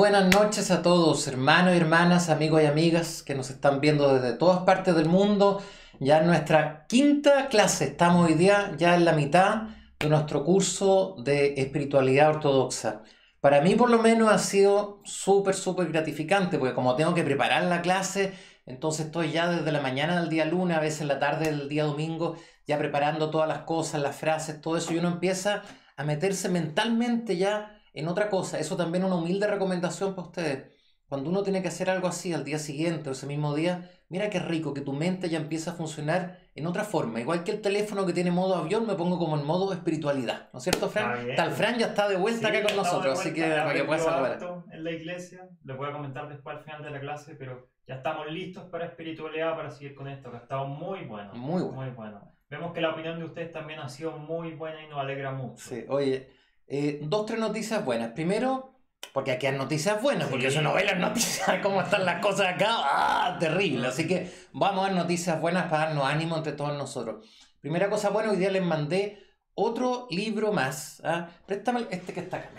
buenas noches a todos, hermanos y hermanas, amigos y amigas que nos están viendo desde todas partes del mundo. Ya en nuestra quinta clase, estamos hoy día ya en la mitad de nuestro curso de espiritualidad ortodoxa. Para mí por lo menos ha sido súper, súper gratificante, porque como tengo que preparar la clase, entonces estoy ya desde la mañana del día lunes, a veces la tarde del día domingo, ya preparando todas las cosas, las frases, todo eso, y uno empieza a meterse mentalmente ya en otra cosa. Eso también es una humilde recomendación para ustedes. Cuando uno tiene que hacer algo así al día siguiente o ese mismo día, mira qué rico que tu mente ya empieza a funcionar en otra forma. Igual que el teléfono que tiene modo avión, me pongo como en modo espiritualidad. ¿No es cierto, Fran? Tal Fran ya está de vuelta acá con nosotros, así que para que puedas saludar. En la iglesia, les voy a comentar después al final de la clase, pero ya estamos listos para espiritualidad, para seguir con esto, que ha estado muy bueno. Muy bueno. Muy bueno. Vemos que la opinión de ustedes también ha sido muy buena y nos alegra mucho. Sí, oye. Eh, dos, tres noticias buenas. Primero, porque aquí hay noticias buenas, porque yo no veo las noticias, cómo están las cosas acá, ¡ah! Terrible. Así que vamos a dar noticias buenas para darnos ánimo entre todos nosotros. Primera cosa buena, hoy día les mandé otro libro más. ¿ah? Préstame este que está acá.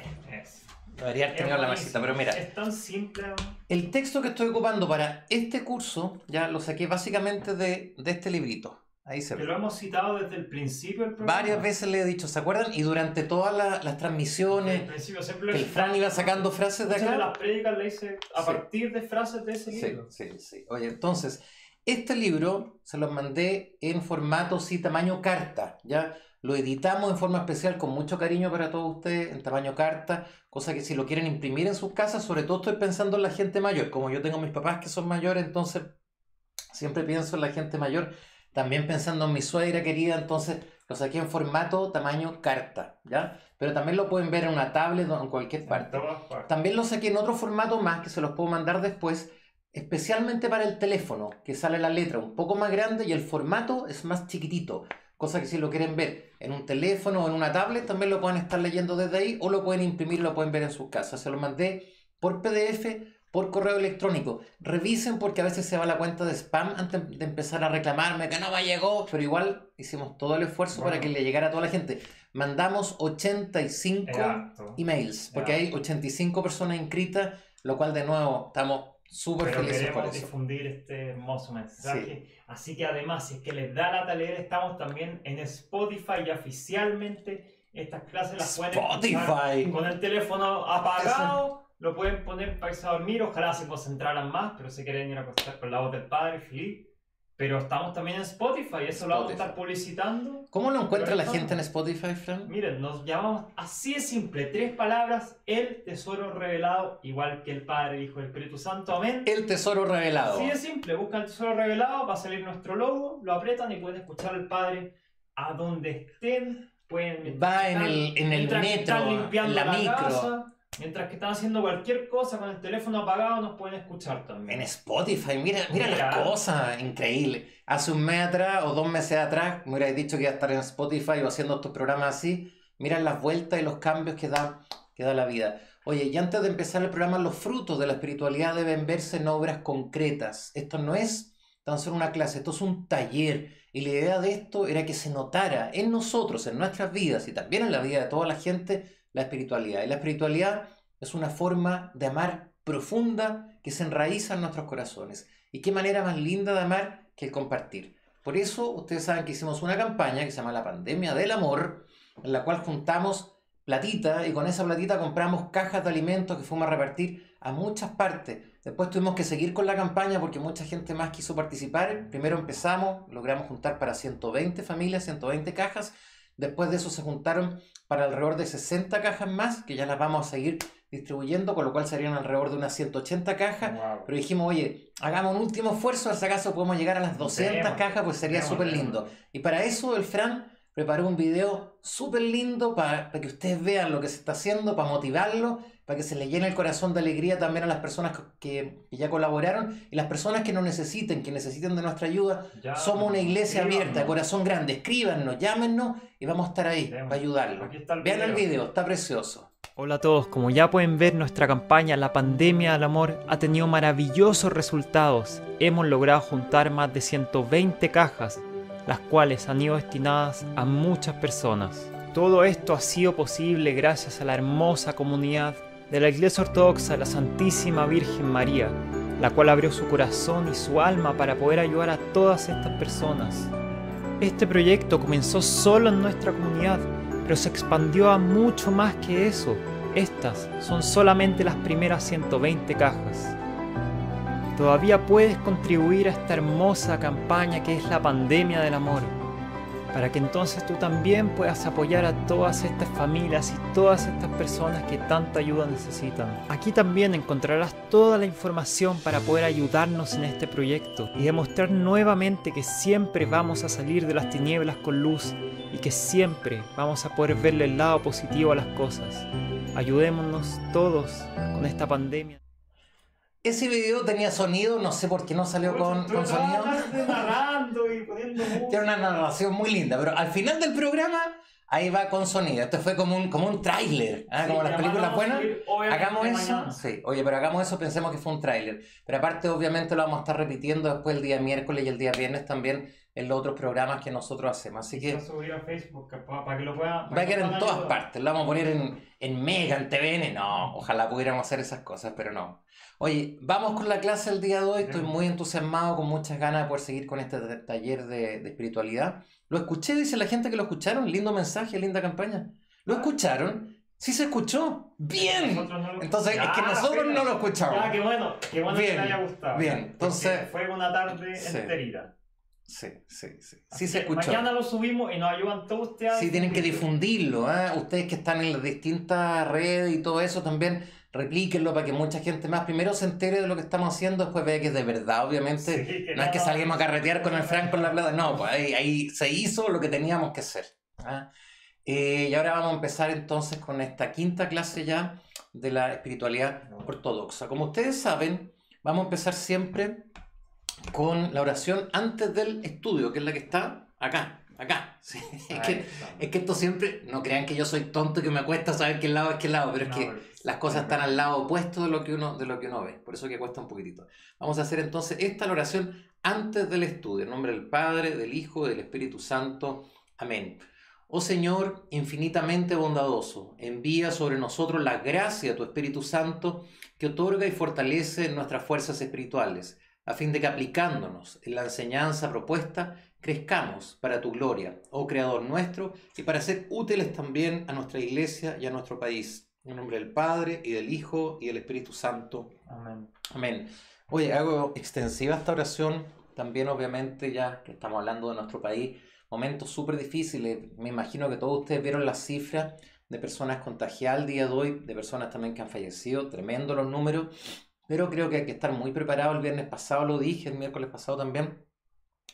Debería haber tenido la mesita, pero mira. Es tan simple. El texto que estoy ocupando para este curso, ya lo saqué básicamente de, de este librito. Ahí se lo hemos citado desde el principio del programa. Varias veces le he dicho, ¿se acuerdan? Y durante todas las transmisiones, el Fran iba sacando frases de acá. de las prédicas le hice a partir de frases de ese libro. Sí, sí, sí. Oye, entonces, este libro se lo mandé en formato, sí, tamaño carta, ¿ya? Lo editamos en forma especial con mucho cariño para todos ustedes, en tamaño carta, cosa que si lo quieren imprimir en sus casas, sobre todo estoy pensando en la gente mayor. Como yo tengo mis papás que son mayores, entonces siempre pienso en la gente mayor también pensando en mi suegra querida, entonces lo saqué en formato tamaño carta, ¿ya? Pero también lo pueden ver en una tablet o en cualquier parte. También lo saqué en otro formato más que se los puedo mandar después, especialmente para el teléfono, que sale la letra un poco más grande y el formato es más chiquitito. Cosa que si lo quieren ver en un teléfono o en una tablet, también lo pueden estar leyendo desde ahí o lo pueden imprimir, lo pueden ver en sus casas. Se lo mandé por PDF por correo electrónico. Revisen porque a veces se va la cuenta de spam antes de empezar a reclamarme que no me llegó, pero igual hicimos todo el esfuerzo para que le llegara a toda la gente. Mandamos 85 emails, porque hay 85 personas inscritas, lo cual de nuevo estamos súper felices por eso. difundir este hermoso mensaje. Así que además, si es que les da la talera, estamos también en Spotify y oficialmente estas clases las pueden Spotify. con el teléfono apagado lo pueden poner para irse a dormir, ojalá se concentraran más, pero se quieren ir a acostar con la voz del padre, feliz. Pero estamos también en Spotify, eso lo vamos a estar publicitando. ¿Cómo lo encuentra la gente en Spotify, Fran? Miren, nos llamamos así de simple, tres palabras, el tesoro revelado, igual que el Padre, Hijo y el Espíritu Santo, amén. El tesoro revelado. Así de simple, buscan el tesoro revelado, va a salir nuestro logo, lo apretan y pueden escuchar al Padre a donde estén. Pueden va en el, en el metro, en la, micro. Mientras que están haciendo cualquier cosa con el teléfono apagado, nos pueden escuchar también. En Spotify, mira, mira, las cosas, increíble. Hace un mes atrás o dos meses atrás, me hubierais dicho que iba a estar en Spotify o haciendo estos programas así. Mira las vueltas y los cambios que da, que da la vida. Oye, y antes de empezar el programa, los frutos de la espiritualidad deben verse en obras concretas. Esto no es tan solo una clase, esto es un taller. Y la idea de esto era que se notara en nosotros, en nuestras vidas y también en la vida de toda la gente la espiritualidad. Y la espiritualidad es una forma de amar profunda que se enraiza en nuestros corazones. Y qué manera más linda de amar que el compartir. Por eso ustedes saben que hicimos una campaña que se llama La Pandemia del Amor, en la cual juntamos platita y con esa platita compramos cajas de alimentos que fuimos a repartir a muchas partes. Después tuvimos que seguir con la campaña porque mucha gente más quiso participar. Primero empezamos, logramos juntar para 120 familias, 120 cajas. Después de eso se juntaron para alrededor de 60 cajas más, que ya las vamos a seguir distribuyendo, con lo cual serían alrededor de unas 180 cajas. Pero dijimos, oye, hagamos un último esfuerzo, si acaso podemos llegar a las 200 cajas, pues sería súper lindo. Y para eso el Fran preparó un video súper lindo para, que ustedes vean lo que se está haciendo, para motivarlo, para que se le llene el corazón de alegría también a las personas que, ya colaboraron y las personas que nos necesiten, que necesiten de nuestra ayuda. Somos una iglesia abierta, corazón grande. Escríbanos, llámenos y vamos a estar ahí para ayudarlo. Vean el video, está precioso. Hola a todos, como ya pueden ver nuestra campaña La pandemia del amor ha tenido maravillosos resultados. Hemos logrado juntar más de 120 cajas las cuales han ido destinadas a muchas personas. Todo esto ha sido posible gracias a la hermosa comunidad de la Iglesia Ortodoxa la Santísima Virgen María, la cual abrió su corazón y su alma para poder ayudar a todas estas personas. Este proyecto comenzó solo en nuestra comunidad, pero se expandió a mucho más que eso. Estas son solamente las primeras 120 cajas. Todavía puedes contribuir a esta hermosa campaña que es la pandemia del amor para que entonces tú también puedas apoyar a todas estas familias y todas estas personas que tanta ayuda necesitan. Aquí también encontrarás toda la información para poder ayudarnos en este proyecto y demostrar nuevamente que siempre vamos a salir de las tinieblas con luz y que siempre vamos a poder verle el lado positivo a las cosas. Ayudémonos todos con esta pandemia. Ese video tenía sonido, no sé por qué no salió con, con sonido. narrando y poniendo Tiene una narración muy linda, pero al final del programa ahí va con sonido. Esto fue como un, como un tráiler, ¿ah? como las películas buenas. Hagamos eso. Sí, oye, pero hagamos eso, pensemos que fue un tráiler. Pero aparte, obviamente, lo vamos a estar repitiendo después el día miércoles y el día viernes también en los otros programas que nosotros hacemos. Así que. Subir a Facebook para que lo puedan. Va a quedar en todas partes. Lo vamos a poner en, en Mega, en TVN. No, ojalá pudiéramos hacer esas cosas, pero no. Oye, vamos con la clase del día de hoy. Estoy muy entusiasmado, con muchas ganas de poder seguir con este taller de, espiritualidad. Lo escuché, dice la gente que lo escucharon. Lindo mensaje, linda campaña. ¿Lo escucharon? Sí se escuchó. Bien. Entonces, es que nosotros no lo escuchamos. Ah, qué bueno. Qué bueno que te haya gustado. Bien, entonces... Fue una tarde sí. enterita. Sí, sí, sí. Sí se escuchó. Mañana lo subimos y nos ayudan todos ustedes. Sí, tienen que difundirlo. ¿eh? Ustedes que están en las distintas redes y todo eso también replíquenlo para que mucha gente más primero se entere de lo que estamos haciendo, después vea que es de verdad, obviamente. no, es que salimos a carretear con el Franco en la plata, no, pues ahí, se hizo lo que teníamos que hacer. ¿ah? Eh, y ahora vamos a empezar entonces con esta quinta clase ya de la espiritualidad ortodoxa. Como ustedes saben, vamos a empezar siempre con la oración antes del estudio, que es la que está acá acá. Es, que, es, que, esto siempre, no crean que yo soy tonto y que me cuesta saber qué lado es qué lado, pero es que las cosas están al lado opuesto de lo, que uno, de lo que uno ve, por eso que cuesta un poquitito. Vamos a hacer entonces esta la oración antes del estudio, en nombre del Padre, del Hijo, del Espíritu Santo. Amén. Oh Señor, infinitamente bondadoso, envía sobre nosotros la gracia de tu Espíritu Santo que otorga y fortalece nuestras fuerzas espirituales, a fin de que aplicándonos en la enseñanza propuesta, crezcamos para tu gloria, oh Creador nuestro, y para ser útiles también a nuestra iglesia y a nuestro país. En nombre del Padre, y del Hijo, y del Espíritu Santo. Amén. Amén. Oye, hago extensiva esta oración, también obviamente ya que estamos hablando de nuestro país, momentos súper difíciles. Me imagino que todos ustedes vieron las cifras de personas contagiadas el día de hoy, de personas también que han fallecido, tremendo los números, pero creo que hay que estar muy preparado. El viernes pasado lo dije, el miércoles pasado también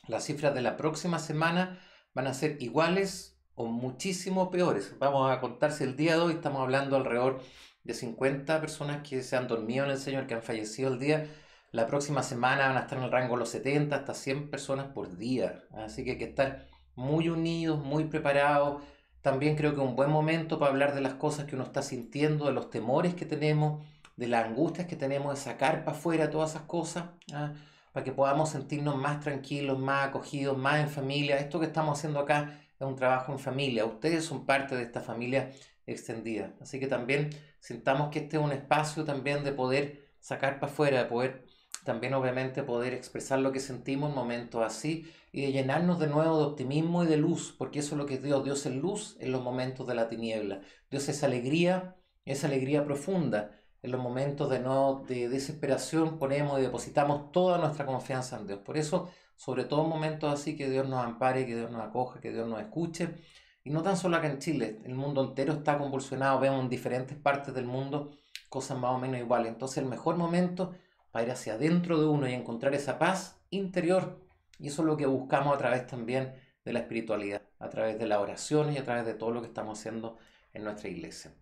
las cifras de la próxima semana van a ser iguales o muchísimo peores. Vamos a contar si el día de hoy estamos hablando alrededor de 50 personas que se han dormido en el Señor, que han fallecido el día. La próxima semana van a estar en el rango de los 70 hasta 100 personas por día. Así que hay que estar muy unidos, muy preparados. También creo que es un buen momento para hablar de las cosas que uno está sintiendo, de los temores que tenemos, de las angustias que tenemos, de sacar para afuera todas esas cosas. ¿ah? Para que podamos sentirnos más tranquilos, más acogidos, más en familia. Esto que estamos haciendo acá es un trabajo en familia. Ustedes son parte de esta familia extendida. Así que también sintamos que este es un espacio también de poder sacar para afuera, de poder también obviamente poder expresar lo que sentimos en momentos así y de llenarnos de nuevo de optimismo y de luz, porque eso es lo que es Dios. Dios es luz en los momentos de la tiniebla. Dios es alegría, es alegría profunda en los momentos de, no, de desesperación ponemos y depositamos toda nuestra confianza en Dios. Por eso, sobre todo en momentos así, que Dios nos ampare, que Dios nos acoja, que Dios nos escuche. Y no tan solo acá en Chile, el mundo entero está convulsionado, vemos en diferentes partes del mundo cosas más o menos iguales. Entonces el mejor momento para ir hacia adentro de uno y encontrar esa paz interior. Y eso es lo que buscamos a través también de la espiritualidad, a través de la oración y a través de todo lo que estamos haciendo en nuestra iglesia.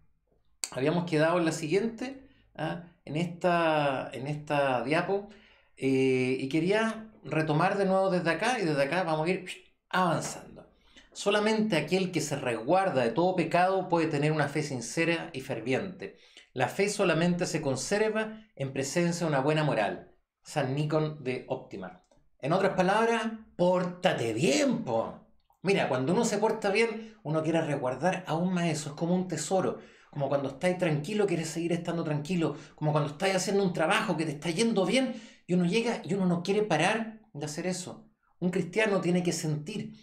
Habíamos quedado en la siguiente, ¿ah? en, esta, en esta diapo eh, y quería retomar de nuevo desde acá y desde acá vamos a ir avanzando. Solamente aquel que se resguarda de todo pecado puede tener una fe sincera y ferviente. La fe solamente se conserva en presencia de una buena moral. San Nikon de Optima. En otras palabras, pórtate bien, po. Mira, cuando uno se porta bien, uno quiere resguardar aún más eso, es como un tesoro como cuando estáis tranquilo quieres seguir estando tranquilo, como cuando estáis haciendo un trabajo que te está yendo bien y uno llega y uno no quiere parar de hacer eso. Un cristiano tiene que sentir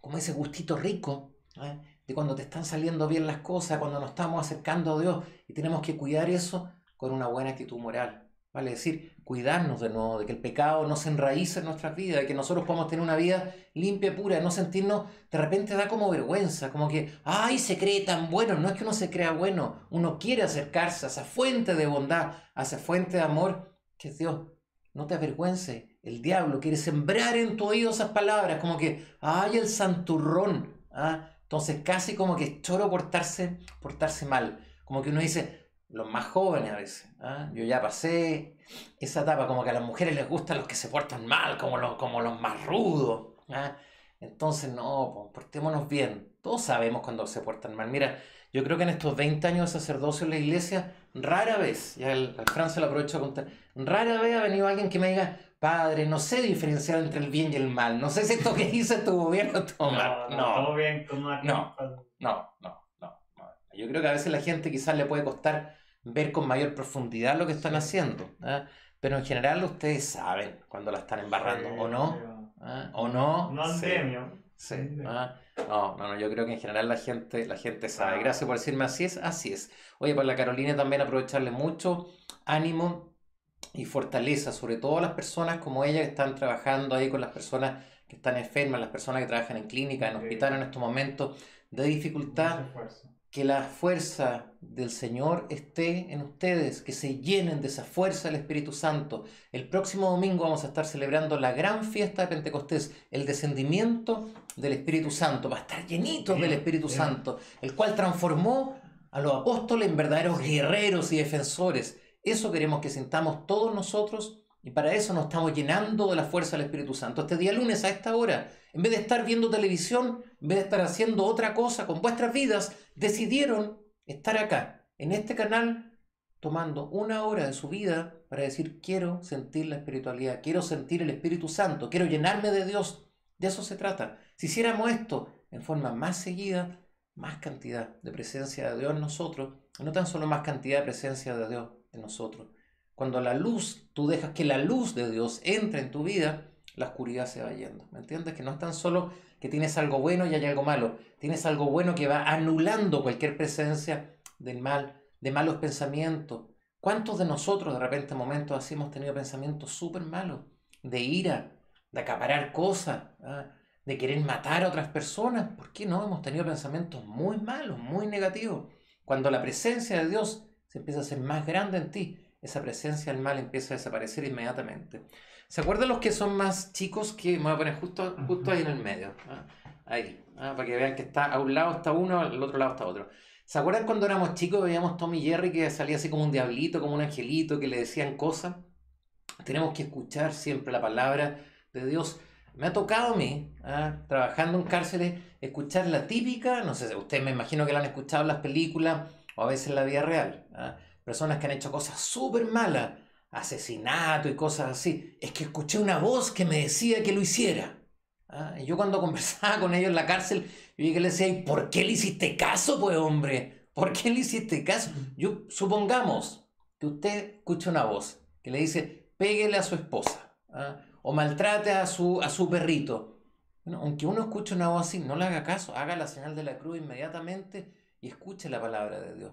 como ese gustito rico ¿eh? de cuando te están saliendo bien las cosas, cuando nos estamos acercando a Dios y tenemos que cuidar eso con una buena actitud moral. ¿Vale? Decir, cuidarnos de nuevo, de que el pecado no se enraíce en nuestras vidas, de que nosotros podamos tener una vida limpia, pura, no sentirnos, de repente da como vergüenza, como que, ay, se cree tan bueno. No es que uno se crea bueno, uno quiere acercarse a esa fuente de bondad, a esa fuente de amor que es Dios. No te avergüences, el diablo quiere sembrar en tu oído esas palabras, como que, ay, el santurrón. ¿ah? Entonces, casi como que es choro portarse, portarse mal. Como que uno dice, los más jóvenes a veces. ¿ah? Yo ya pasé esa etapa, como que a las mujeres les gustan los que se portan mal, como los, como los más rudos. ¿ah? Entonces, no, portémonos bien. Todos sabemos cuando se portan mal. Mira, yo creo que en estos 20 años de sacerdocio en la iglesia, rara vez, ya el, el Fran se lo aprovecho a contar, rara vez ha venido alguien que me diga, padre, no sé diferenciar entre el bien y el mal. No sé si esto que hice estuvo bien o estuvo mal. No, no, todo bien, no, no, no, no. Yo creo que a veces la gente quizás le puede costar ver con mayor profundidad lo que están haciendo. ¿ah? Pero en general ustedes saben cuando la están embarrando, ¿o no? ¿Ah? ¿O no? No sí. sí. ¿ah? No, no, no, yo creo que en general la gente, la gente sabe. Gracias por decirme así es, así es. Oye, para la Carolina también aprovecharle mucho ánimo y fortaleza, sobre todo a las personas como ella que están trabajando ahí con las personas que están enfermas, las personas que trabajan en clínica, en hospital en estos momentos de dificultad que la fuerza del Señor esté en ustedes, que se llenen de esa fuerza del Espíritu Santo. El próximo domingo vamos a estar celebrando la gran fiesta de Pentecostés, el descendimiento del Espíritu Santo. Va a estar llenito del Espíritu Santo, el cual transformó a los apóstoles en verdaderos guerreros y defensores. Eso queremos que sintamos todos nosotros y para eso nos estamos llenando de la fuerza del Espíritu Santo. Este día lunes a esta hora, en vez de estar viendo televisión, en vez de estar haciendo otra cosa con vuestras vidas, decidieron estar acá, en este canal, tomando una hora de su vida para decir, quiero sentir la espiritualidad, quiero sentir el Espíritu Santo, quiero llenarme de Dios. De eso se trata. Si hiciéramos esto en forma más seguida, más cantidad de presencia de Dios en nosotros, no tan solo más cantidad de presencia de Dios en nosotros, cuando la luz, tú dejas que la luz de Dios entre en tu vida, la oscuridad se va yendo. ¿Me entiendes? Que no es tan solo que tienes algo bueno y hay algo malo. Tienes algo bueno que va anulando cualquier presencia del mal, de malos pensamientos. ¿Cuántos de nosotros de repente en momentos así hemos tenido pensamientos súper malos? De ira, de acaparar cosas, ¿ah? de querer matar a otras personas. ¿Por qué no? Hemos tenido pensamientos muy malos, muy negativos. Cuando la presencia de Dios se empieza a hacer más grande en ti, esa presencia del mal empieza a desaparecer inmediatamente. ¿Se acuerdan los que son más chicos que me voy a poner justo, justo ahí en el medio? ¿ah? Ahí, ¿ah? para que vean que está a un lado está uno, al otro lado está otro. ¿Se acuerdan cuando éramos chicos veíamos Tommy Jerry que salía así como un diablito, como un angelito, que le decían cosas? Tenemos que escuchar siempre la palabra de Dios. Me ha tocado a mí, ¿ah? trabajando en cárceles, escuchar la típica, no sé, ustedes me imagino que la han escuchado en las películas o a veces en la vida real personas que han hecho cosas súper malas, asesinato y cosas así, es que escuché una voz que me decía que lo hiciera. ¿Ah? Y yo cuando conversaba con ellos en la cárcel, yo vi que le decía, ¿y por qué le hiciste caso, pues hombre? ¿Por qué le hiciste caso? Yo supongamos que usted escucha una voz que le dice, péguele a su esposa ¿ah? o maltrate a su, a su perrito. Bueno, aunque uno escuche una voz así, no le haga caso, haga la señal de la cruz inmediatamente y escuche la palabra de Dios.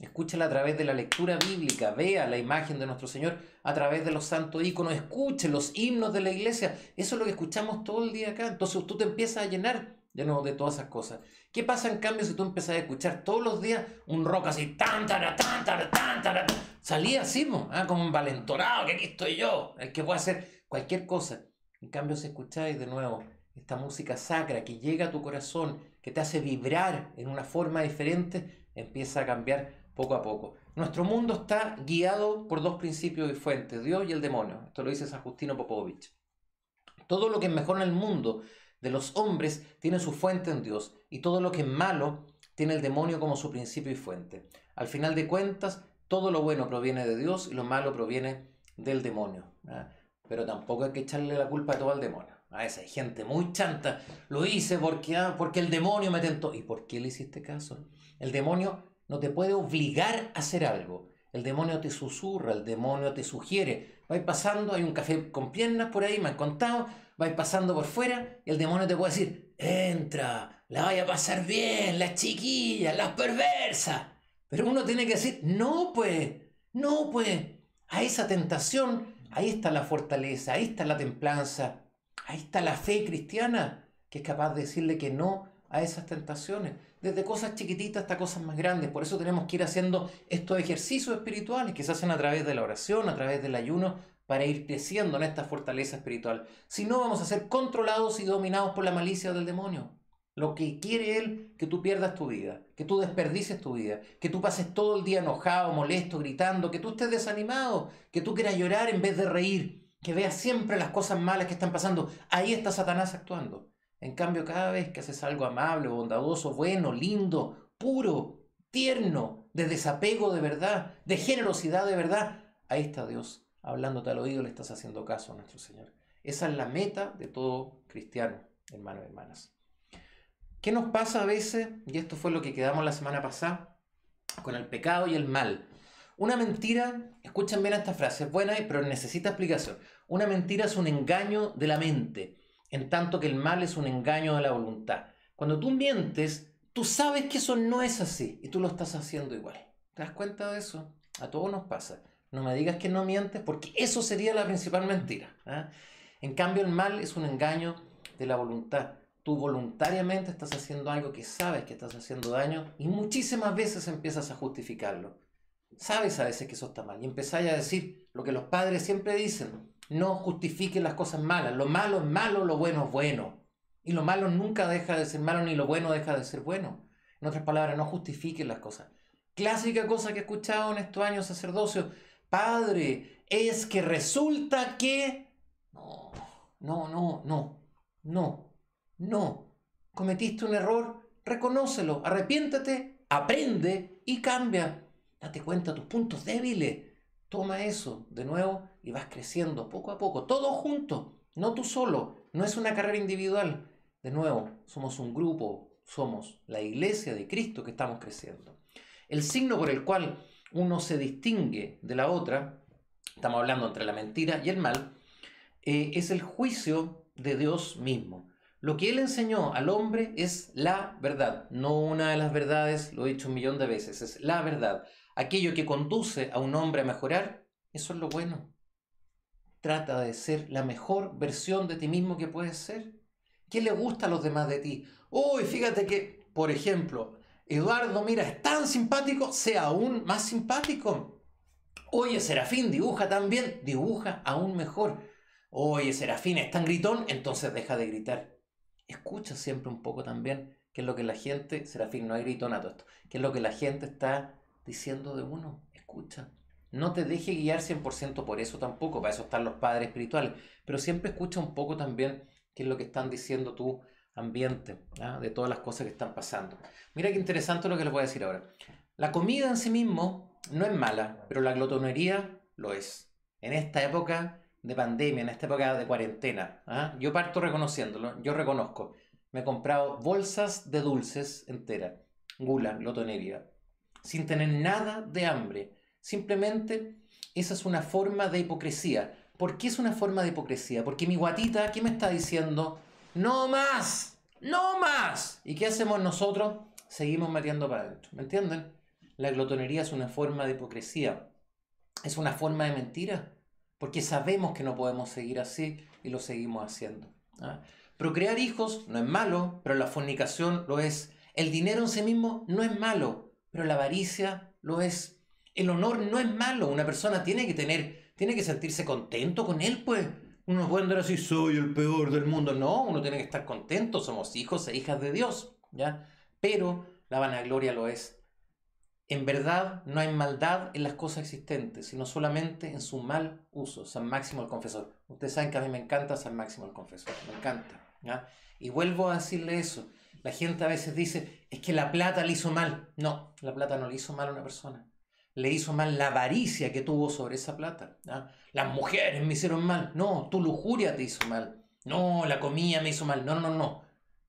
Escúchala a través de la lectura bíblica, vea la imagen de nuestro Señor a través de los santos íconos, escuche los himnos de la iglesia. Eso es lo que escuchamos todo el día acá. Entonces tú te empiezas a llenar de nuevo de todas esas cosas. ¿Qué pasa en cambio si tú empiezas a escuchar todos los días un rock así, tan, tan, tan, tan, tan, tan, salía así, ¿ah? como un valentorado, que aquí estoy yo, el que puede hacer cualquier cosa. En cambio, si escucháis de nuevo esta música sacra que llega a tu corazón, que te hace vibrar en una forma diferente, empieza a cambiar poco a poco. Nuestro mundo está guiado por dos principios y fuentes, Dios y el demonio. Esto lo dice San Justino Popovich. Todo lo que es mejor en el mundo de los hombres tiene su fuente en Dios y todo lo que es malo tiene el demonio como su principio y fuente. Al final de cuentas, todo lo bueno proviene de Dios y lo malo proviene del demonio. Pero tampoco hay que echarle la culpa de todo al demonio. A esa hay gente muy chanta. Lo hice porque, ah, porque el demonio me tentó. ¿Y por qué le hiciste caso? El demonio no te puede obligar a hacer algo. El demonio te susurra, el demonio te sugiere. Vais pasando, hay un café con piernas por ahí, me han contado, vais pasando por fuera y el demonio te puede decir, entra, la vaya a pasar bien, las chiquillas, las perversas. Pero uno tiene que decir, no pues, no pues, a esa tentación, ahí está la fortaleza, ahí está la templanza, ahí está la fe cristiana, que es capaz de decirle que no a esas tentaciones desde cosas chiquititas hasta cosas más grandes. Por eso tenemos que ir haciendo estos ejercicios espirituales que se hacen a través de la oración, a través del ayuno, para ir creciendo en esta fortaleza espiritual. Si no, vamos a ser controlados y dominados por la malicia del demonio. Lo que quiere él, que tú pierdas tu vida, que tú desperdices tu vida, que tú pases todo el día enojado, molesto, gritando, que tú estés desanimado, que tú quieras llorar en vez de reír, que veas siempre las cosas malas que están pasando. Ahí está Satanás actuando. En cambio, cada vez que haces algo amable, bondadoso, bueno, lindo, puro, tierno, de desapego de verdad, de generosidad de verdad, ahí está Dios hablándote al oído, le estás haciendo caso a nuestro Señor. Esa es la meta de todo cristiano, hermanos y hermanas. ¿Qué nos pasa a veces? Y esto fue lo que quedamos la semana pasada con el pecado y el mal. Una mentira, escuchen bien esta frase, es buena, pero necesita explicación. Una mentira es un engaño de la mente en tanto que el mal es un engaño de la voluntad. Cuando tú mientes, tú sabes que eso no es así y tú lo estás haciendo igual. ¿Te das cuenta de eso? A todos nos pasa. No me digas que no mientes porque eso sería la principal mentira. ¿ah? En cambio, el mal es un engaño de la voluntad. Tú voluntariamente estás haciendo algo que sabes que estás haciendo daño y muchísimas veces empiezas a justificarlo. Sabes a veces que eso está mal y empezáis a decir lo que los padres siempre dicen no justifiquen las cosas malas. Lo malo es malo, lo bueno es bueno. Y lo malo nunca deja de ser malo, ni lo bueno deja de ser bueno. En otras palabras, no justifiquen las cosas. Clásica cosa que he escuchado en estos años sacerdocio. Padre, es que resulta que... No, no, no, no, no, no. Cometiste un error, reconócelo, arrepiéntate, aprende y cambia. Date cuenta de tus puntos débiles. Toma eso de nuevo y vas creciendo poco a poco, todos juntos, no tú solo, no es una carrera individual. De nuevo, somos un grupo, somos la iglesia de Cristo que estamos creciendo. El signo por el cual uno se distingue de la otra, estamos hablando entre la mentira y el mal, eh, es el juicio de Dios mismo. Lo que Él enseñó al hombre es la verdad, no una de las verdades, lo he dicho un millón de veces, es la verdad. Aquello que conduce a un hombre a mejorar, eso es lo bueno. Trata de ser la mejor versión de ti mismo que puedes ser. ¿Qué le gusta a los demás de ti? Uy, fíjate que, por ejemplo, Eduardo, mira, es tan simpático, sea aún más simpático. Oye, Serafín, dibuja tan bien, dibuja aún mejor. Oye, Serafín, es tan gritón, entonces deja de gritar. Escucha siempre un poco también qué es lo que la gente, Serafín, no hay gritonato esto, qué es lo que la gente está diciendo de uno. Escucha. No te deje guiar 100% por eso tampoco, para eso están los padres espirituales, pero siempre escucha un poco también qué es lo que están diciendo tu ambiente, ¿ah? de todas las cosas que están pasando. Mira qué interesante lo que les voy a decir ahora. La comida en sí mismo no es mala, pero la glotonería lo es. En esta época de pandemia, en esta época de cuarentena, ¿ah? yo parto reconociéndolo, yo reconozco, me he comprado bolsas de dulces enteras, gula, glotonería, sin tener nada de hambre Simplemente esa es una forma de hipocresía. ¿Por qué es una forma de hipocresía? Porque mi guatita, ¿qué me está diciendo? No más, no más. ¿Y qué hacemos nosotros? Seguimos metiendo para adentro. ¿Me entienden? La glotonería es una forma de hipocresía. Es una forma de mentira. Porque sabemos que no podemos seguir así y lo seguimos haciendo. ¿ah? Procrear hijos no es malo, pero la fornicación lo es. El dinero en sí mismo no es malo, pero la avaricia lo es. El honor no es malo, una persona tiene que tener, tiene que sentirse contento con él, pues. Uno no puede andar así, soy el peor del mundo. No, uno tiene que estar contento, somos hijos e hijas de Dios, ¿ya? Pero la vanagloria lo es. En verdad no hay maldad en las cosas existentes, sino solamente en su mal uso. San Máximo el Confesor. Ustedes saben que a mí me encanta San Máximo el Confesor, me encanta. ¿ya? Y vuelvo a decirle eso. La gente a veces dice, es que la plata le hizo mal. No, la plata no le hizo mal a una persona le hizo mal la avaricia que tuvo sobre esa plata. Las mujeres me hicieron mal. No, tu lujuria te hizo mal. No, la comida me hizo mal. No, no, no.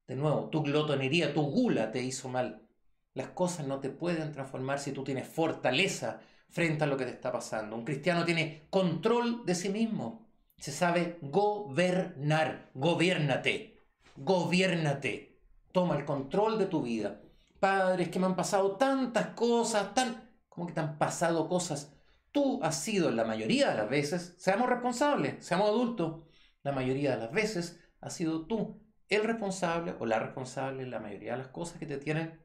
De nuevo, tu glotonería, tu gula te hizo mal. Las cosas no te pueden transformar si tú tienes fortaleza frente a lo que te está pasando. Un cristiano tiene control de sí mismo. Se sabe gobernar. Gobiérnate. Gobiérnate. Toma el control de tu vida. Padres, que me han pasado tantas cosas, tan... ¿Cómo que te han pasado cosas? Tú has sido la mayoría de las veces, seamos responsables, seamos adultos, la mayoría de las veces has sido tú el responsable o la responsable en la mayoría de las cosas que te tienen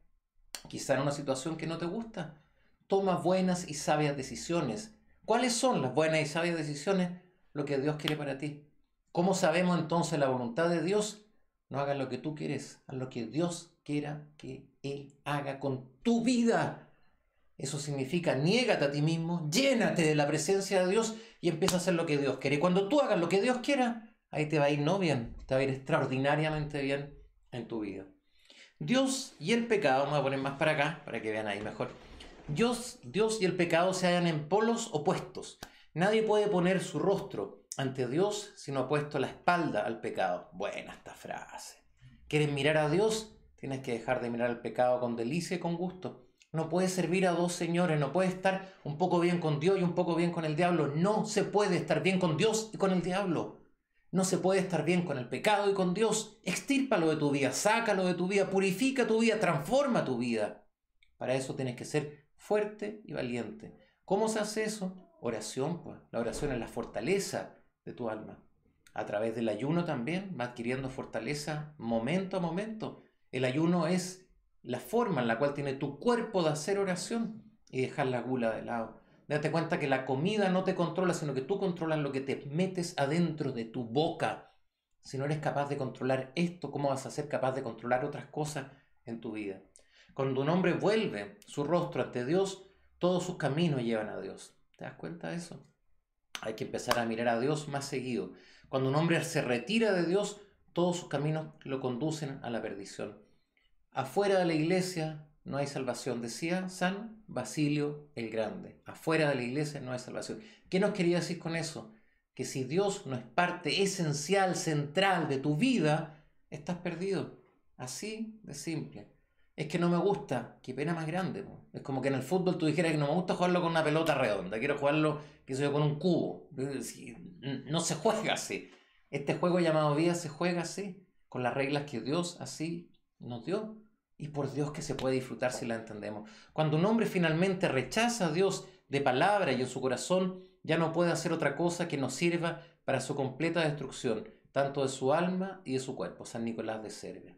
quizá en una situación que no te gusta. Toma buenas y sabias decisiones. ¿Cuáles son las buenas y sabias decisiones? Lo que Dios quiere para ti. ¿Cómo sabemos entonces la voluntad de Dios? No hagas lo que tú quieres, haz lo que Dios quiera que Él haga con tu vida. Eso significa niégate a ti mismo, llénate de la presencia de Dios y empieza a hacer lo que Dios quiere. Cuando tú hagas lo que Dios quiera, ahí te va a ir no bien, te va a ir extraordinariamente bien en tu vida. Dios y el pecado, vamos a poner más para acá, para que vean ahí mejor. Dios, Dios y el pecado se hallan en polos opuestos. Nadie puede poner su rostro ante Dios si no ha puesto la espalda al pecado. Buena esta frase. ¿Quieres mirar a Dios? Tienes que dejar de mirar al pecado con delicia y con gusto. No puedes servir a dos señores, no puedes estar un poco bien con Dios y un poco bien con el diablo. No se puede estar bien con Dios y con el diablo. No se puede estar bien con el pecado y con Dios. Extírpalo de tu vida, sácalo de tu vida, purifica tu vida, transforma tu vida. Para eso tienes que ser fuerte y valiente. ¿Cómo se hace eso? Oración, pues. La oración es la fortaleza de tu alma. A través del ayuno también va adquiriendo fortaleza momento a momento. El ayuno es la forma en la cual tiene tu cuerpo de hacer oración y dejar la gula de lado. Date cuenta que la comida no te controla, sino que tú controlas lo que te metes adentro de tu boca. Si no eres capaz de controlar esto, ¿cómo vas a ser capaz de controlar otras cosas en tu vida? Cuando un hombre vuelve su rostro ante Dios, todos sus caminos llevan a Dios. ¿Te das cuenta de eso? Hay que empezar a mirar a Dios más seguido. Cuando un hombre se retira de Dios, todos sus caminos lo conducen a la perdición. Afuera de la iglesia no hay salvación. Decía San Basilio el Grande, afuera de la iglesia no hay salvación. ¿Qué nos quería decir con eso? Que si Dios no es parte esencial, central de tu vida, estás perdido. Así de simple. Es que no me gusta, qué pena más grande. Es como que en el fútbol tú dijeras que no me gusta jugarlo con una pelota redonda, quiero jugarlo que yo, con un cubo. No se juega así. Este juego llamado vida se juega así, con las reglas que Dios así nos dio y por Dios que se puede disfrutar si la entendemos. Cuando un hombre finalmente rechaza a Dios de palabra y en su corazón, ya no puede hacer otra cosa que nos sirva para su completa destrucción, tanto de su alma y de su cuerpo. San Nicolás de Serbia.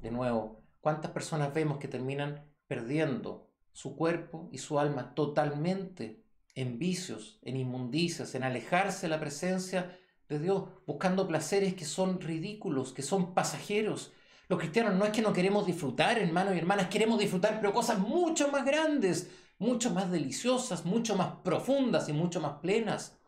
De nuevo, ¿cuántas personas vemos que terminan perdiendo su cuerpo y su alma totalmente en vicios, en inmundicias, en alejarse de la presencia de Dios, buscando placeres que son ridículos, que son pasajeros, los cristianos no es que no queremos disfrutar, hermanos y hermanas, queremos disfrutar, pero cosas mucho más grandes, mucho más deliciosas, mucho más profundas y mucho más plenas.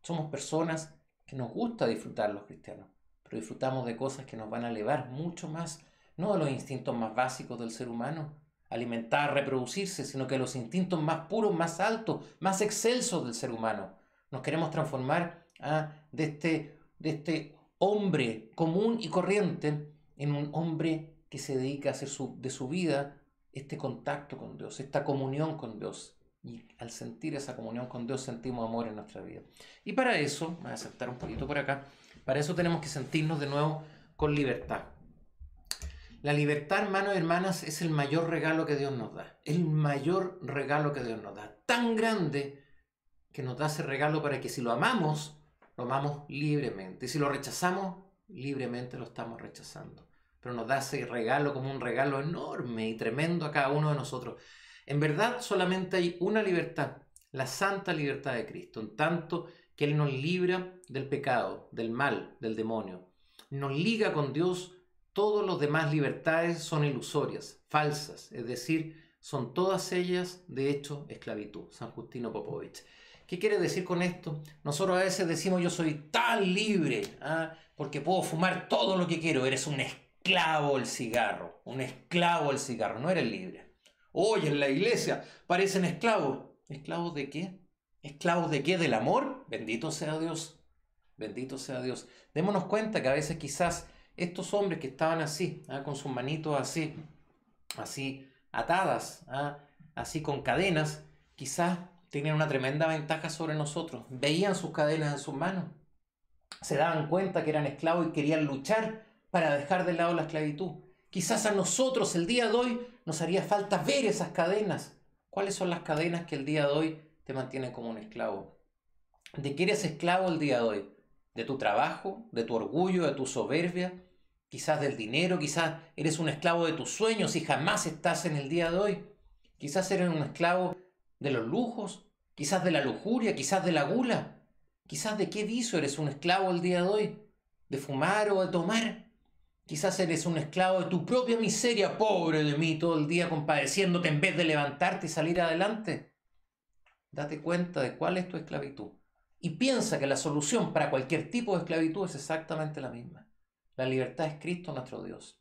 Somos personas que nos gusta disfrutar los cristianos, pero disfrutamos de cosas que nos van a elevar mucho más, no de los instintos más básicos del ser humano, alimentar, reproducirse, sino que los instintos más puros, más altos, más excelsos del ser humano. Nos queremos transformar ah, de, este, de este hombre común y corriente en un hombre que se dedica a hacer de su vida este contacto con Dios, esta comunión con Dios. Y al sentir esa comunión con Dios sentimos amor en nuestra vida. Y para eso, voy a saltar un poquito por acá, para eso tenemos que sentirnos de nuevo con libertad. La libertad, hermanos y hermanas, es el mayor regalo que Dios nos da. El mayor regalo que Dios nos da. Tan grande que nos da ese regalo para que si lo amamos, lo amamos libremente. Y si lo rechazamos, libremente lo estamos rechazando pero nos da ese regalo como un regalo enorme y tremendo a cada uno de nosotros. En verdad solamente hay una libertad, la santa libertad de Cristo, en tanto que Él nos libra del pecado, del mal, del demonio. Nos liga con Dios, todas las demás libertades son ilusorias, falsas, es decir, son todas ellas de hecho esclavitud. San Justino Popovich. ¿Qué quiere decir con esto? Nosotros a veces decimos yo soy tan libre ¿ah? porque puedo fumar todo lo que quiero, eres un esclavo el cigarro, un esclavo el cigarro, no eres libre. Hoy en la iglesia parecen esclavos. ¿Esclavos de qué? ¿Esclavos de qué? ¿Del amor? Bendito sea Dios. Bendito sea Dios. Démonos cuenta que a veces quizás estos hombres que estaban así, ¿ah? con sus manitos así, así, atadas, ¿ah? así con cadenas, quizás tenían una tremenda ventaja sobre nosotros. Veían sus cadenas en sus manos, se daban cuenta que eran esclavos y querían luchar para dejar de lado la esclavitud. Quizás a nosotros el día de hoy nos haría falta ver esas cadenas. ¿Cuáles son las cadenas que el día de hoy te mantienen como un esclavo? ¿De qué eres esclavo el día de hoy? ¿De tu trabajo? ¿De tu orgullo? ¿De tu soberbia? Quizás del dinero, quizás eres un esclavo de tus sueños y jamás estás en el día de hoy. Quizás eres un esclavo de los lujos, quizás de la lujuria, quizás de la gula. Quizás de qué vicio eres un esclavo el día de hoy. ¿De fumar o de tomar? Quizás eres un esclavo de tu propia miseria, pobre de mí, todo el día compadeciéndote en vez de levantarte y salir adelante. Date cuenta de cuál es tu esclavitud. Y piensa que la solución para cualquier tipo de esclavitud es exactamente la misma. La libertad es Cristo nuestro Dios.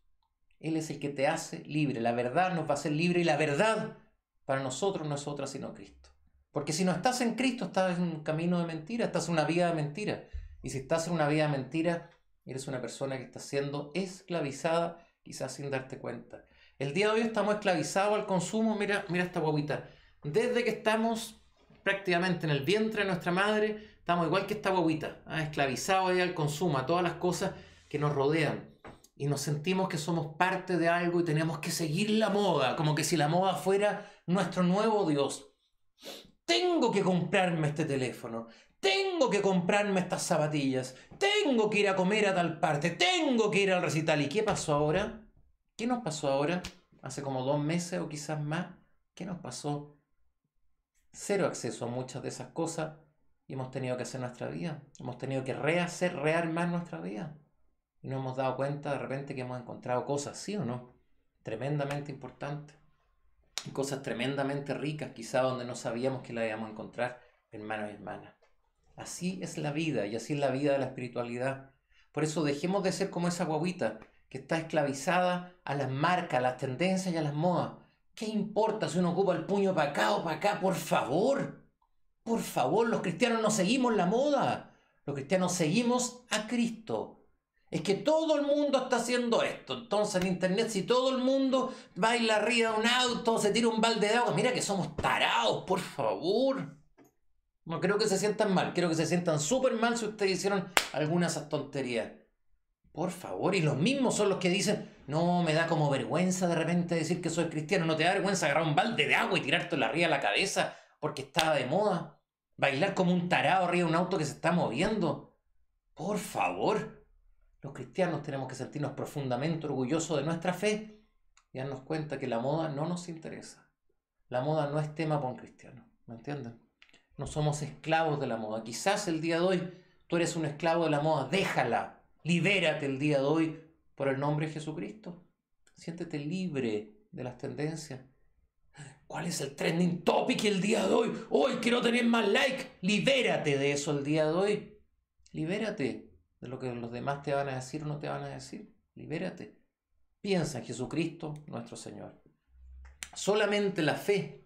Él es el que te hace libre. La verdad nos va a hacer libre y la verdad para nosotros no es otra sino Cristo. Porque si no estás en Cristo, estás en un camino de mentira, estás en una vida de mentira. Y si estás en una vida de mentira, Eres una persona que está siendo esclavizada, quizás sin darte cuenta. El día de hoy estamos esclavizados al consumo. Mira, mira esta guaguita. Desde que estamos prácticamente en el vientre de nuestra madre, estamos igual que esta guaguita, ¿ah? esclavizados al consumo, a todas las cosas que nos rodean. Y nos sentimos que somos parte de algo y tenemos que seguir la moda, como que si la moda fuera nuestro nuevo Dios. Tengo que comprarme este teléfono, tengo que comprarme estas zapatillas, tengo que ir a comer a tal parte, tengo que ir al recital. ¿Y qué pasó ahora? ¿Qué nos pasó ahora? Hace como dos meses o quizás más. ¿Qué nos pasó? Cero acceso a muchas de esas cosas y hemos tenido que hacer nuestra vida. Hemos tenido que rehacer, rearmar nuestra vida. Y nos hemos dado cuenta de repente que hemos encontrado cosas, ¿sí o no? Tremendamente importantes. Cosas tremendamente ricas, quizá donde no sabíamos que la íbamos a encontrar, hermanos y hermanas. Así es la vida y así es la vida de la espiritualidad. Por eso dejemos de ser como esa guaguita que está esclavizada a las marcas, a las tendencias y a las modas. ¿Qué importa si uno ocupa el puño para acá o para acá? Por favor. Por favor, los cristianos no seguimos la moda. Los cristianos seguimos a Cristo. Es que todo el mundo está haciendo esto. Entonces en internet, si todo el mundo baila arriba de un auto, se tira un balde de agua, mira que somos tarados, por favor. No creo que se sientan mal, creo que se sientan súper mal si ustedes hicieron algunas esas tonterías. Por favor, y los mismos son los que dicen, no, me da como vergüenza de repente decir que soy cristiano, no te da vergüenza agarrar un balde de agua y tirártelo arriba a la cabeza porque estaba de moda. Bailar como un tarado arriba de un auto que se está moviendo. Por favor, los cristianos tenemos que sentirnos profundamente orgullosos de nuestra fe y darnos cuenta que la moda no nos interesa. La moda no es tema para un cristiano, ¿me entienden? No somos esclavos de la moda. Quizás el día de hoy tú eres un esclavo de la moda. Déjala. Libérate el día de hoy por el nombre de Jesucristo. Siéntete libre de las tendencias. ¿Cuál es el trending topic el día de hoy? Hoy quiero tener más like. Libérate de eso el día de hoy. Libérate de lo que los demás te van a decir o no te van a decir. Libérate. Piensa en Jesucristo nuestro Señor. Solamente la fe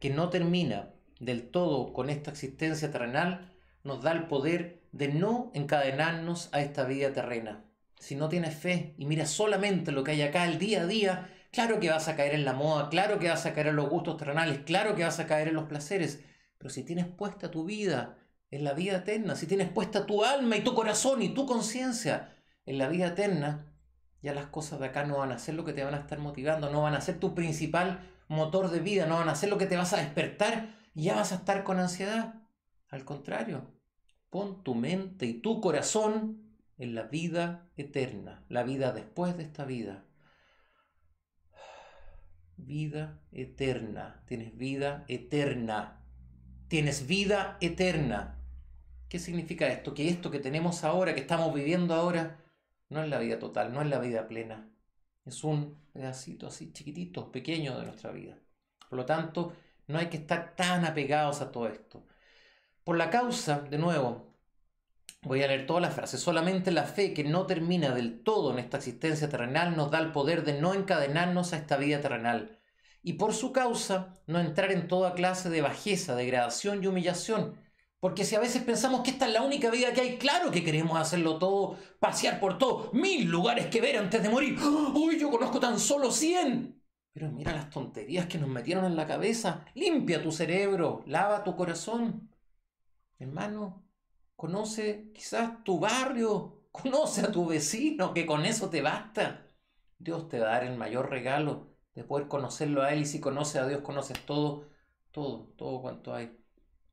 que no termina del todo con esta existencia terrenal nos da el poder de no encadenarnos a esta vida terrena. Si no tienes fe y miras solamente lo que hay acá el día a día, claro que vas a caer en la moda, claro que vas a caer en los gustos terrenales, claro que vas a caer en los placeres, pero si tienes puesta tu vida en la vida eterna, si tienes puesta tu alma y tu corazón y tu conciencia en la vida eterna, ya las cosas de acá no van a ser lo que te van a estar motivando, no van a ser tu principal motor de vida, no van a ser lo que te vas a despertar y ya vas a estar con ansiedad. Al contrario, pon tu mente y tu corazón en la vida eterna, la vida después de esta vida. Vida eterna, tienes vida eterna, tienes vida eterna. ¿Qué significa esto? Que esto que tenemos ahora, que estamos viviendo ahora, no es la vida total, no es la vida plena. Es un pedacito así chiquitito, pequeño de nuestra vida. Por lo tanto, no hay que estar tan apegados a todo esto. Por la causa, de nuevo, voy a leer toda la frase, solamente la fe que no termina del todo en esta existencia terrenal nos da el poder de no encadenarnos a esta vida terrenal. Y por su causa, no entrar en toda clase de bajeza, degradación y humillación. Porque si a veces pensamos que esta es la única vida que hay, claro que queremos hacerlo todo, pasear por todo, mil lugares que ver antes de morir. ¡Uy, yo conozco tan solo 100! Pero mira las tonterías que nos metieron en la cabeza. Limpia tu cerebro, lava tu corazón. Hermano, conoce quizás tu barrio, conoce a tu vecino, que con eso te basta. Dios te va a dar el mayor regalo de poder conocerlo a Él y si conoces a Dios conoces todo, todo, todo cuanto hay.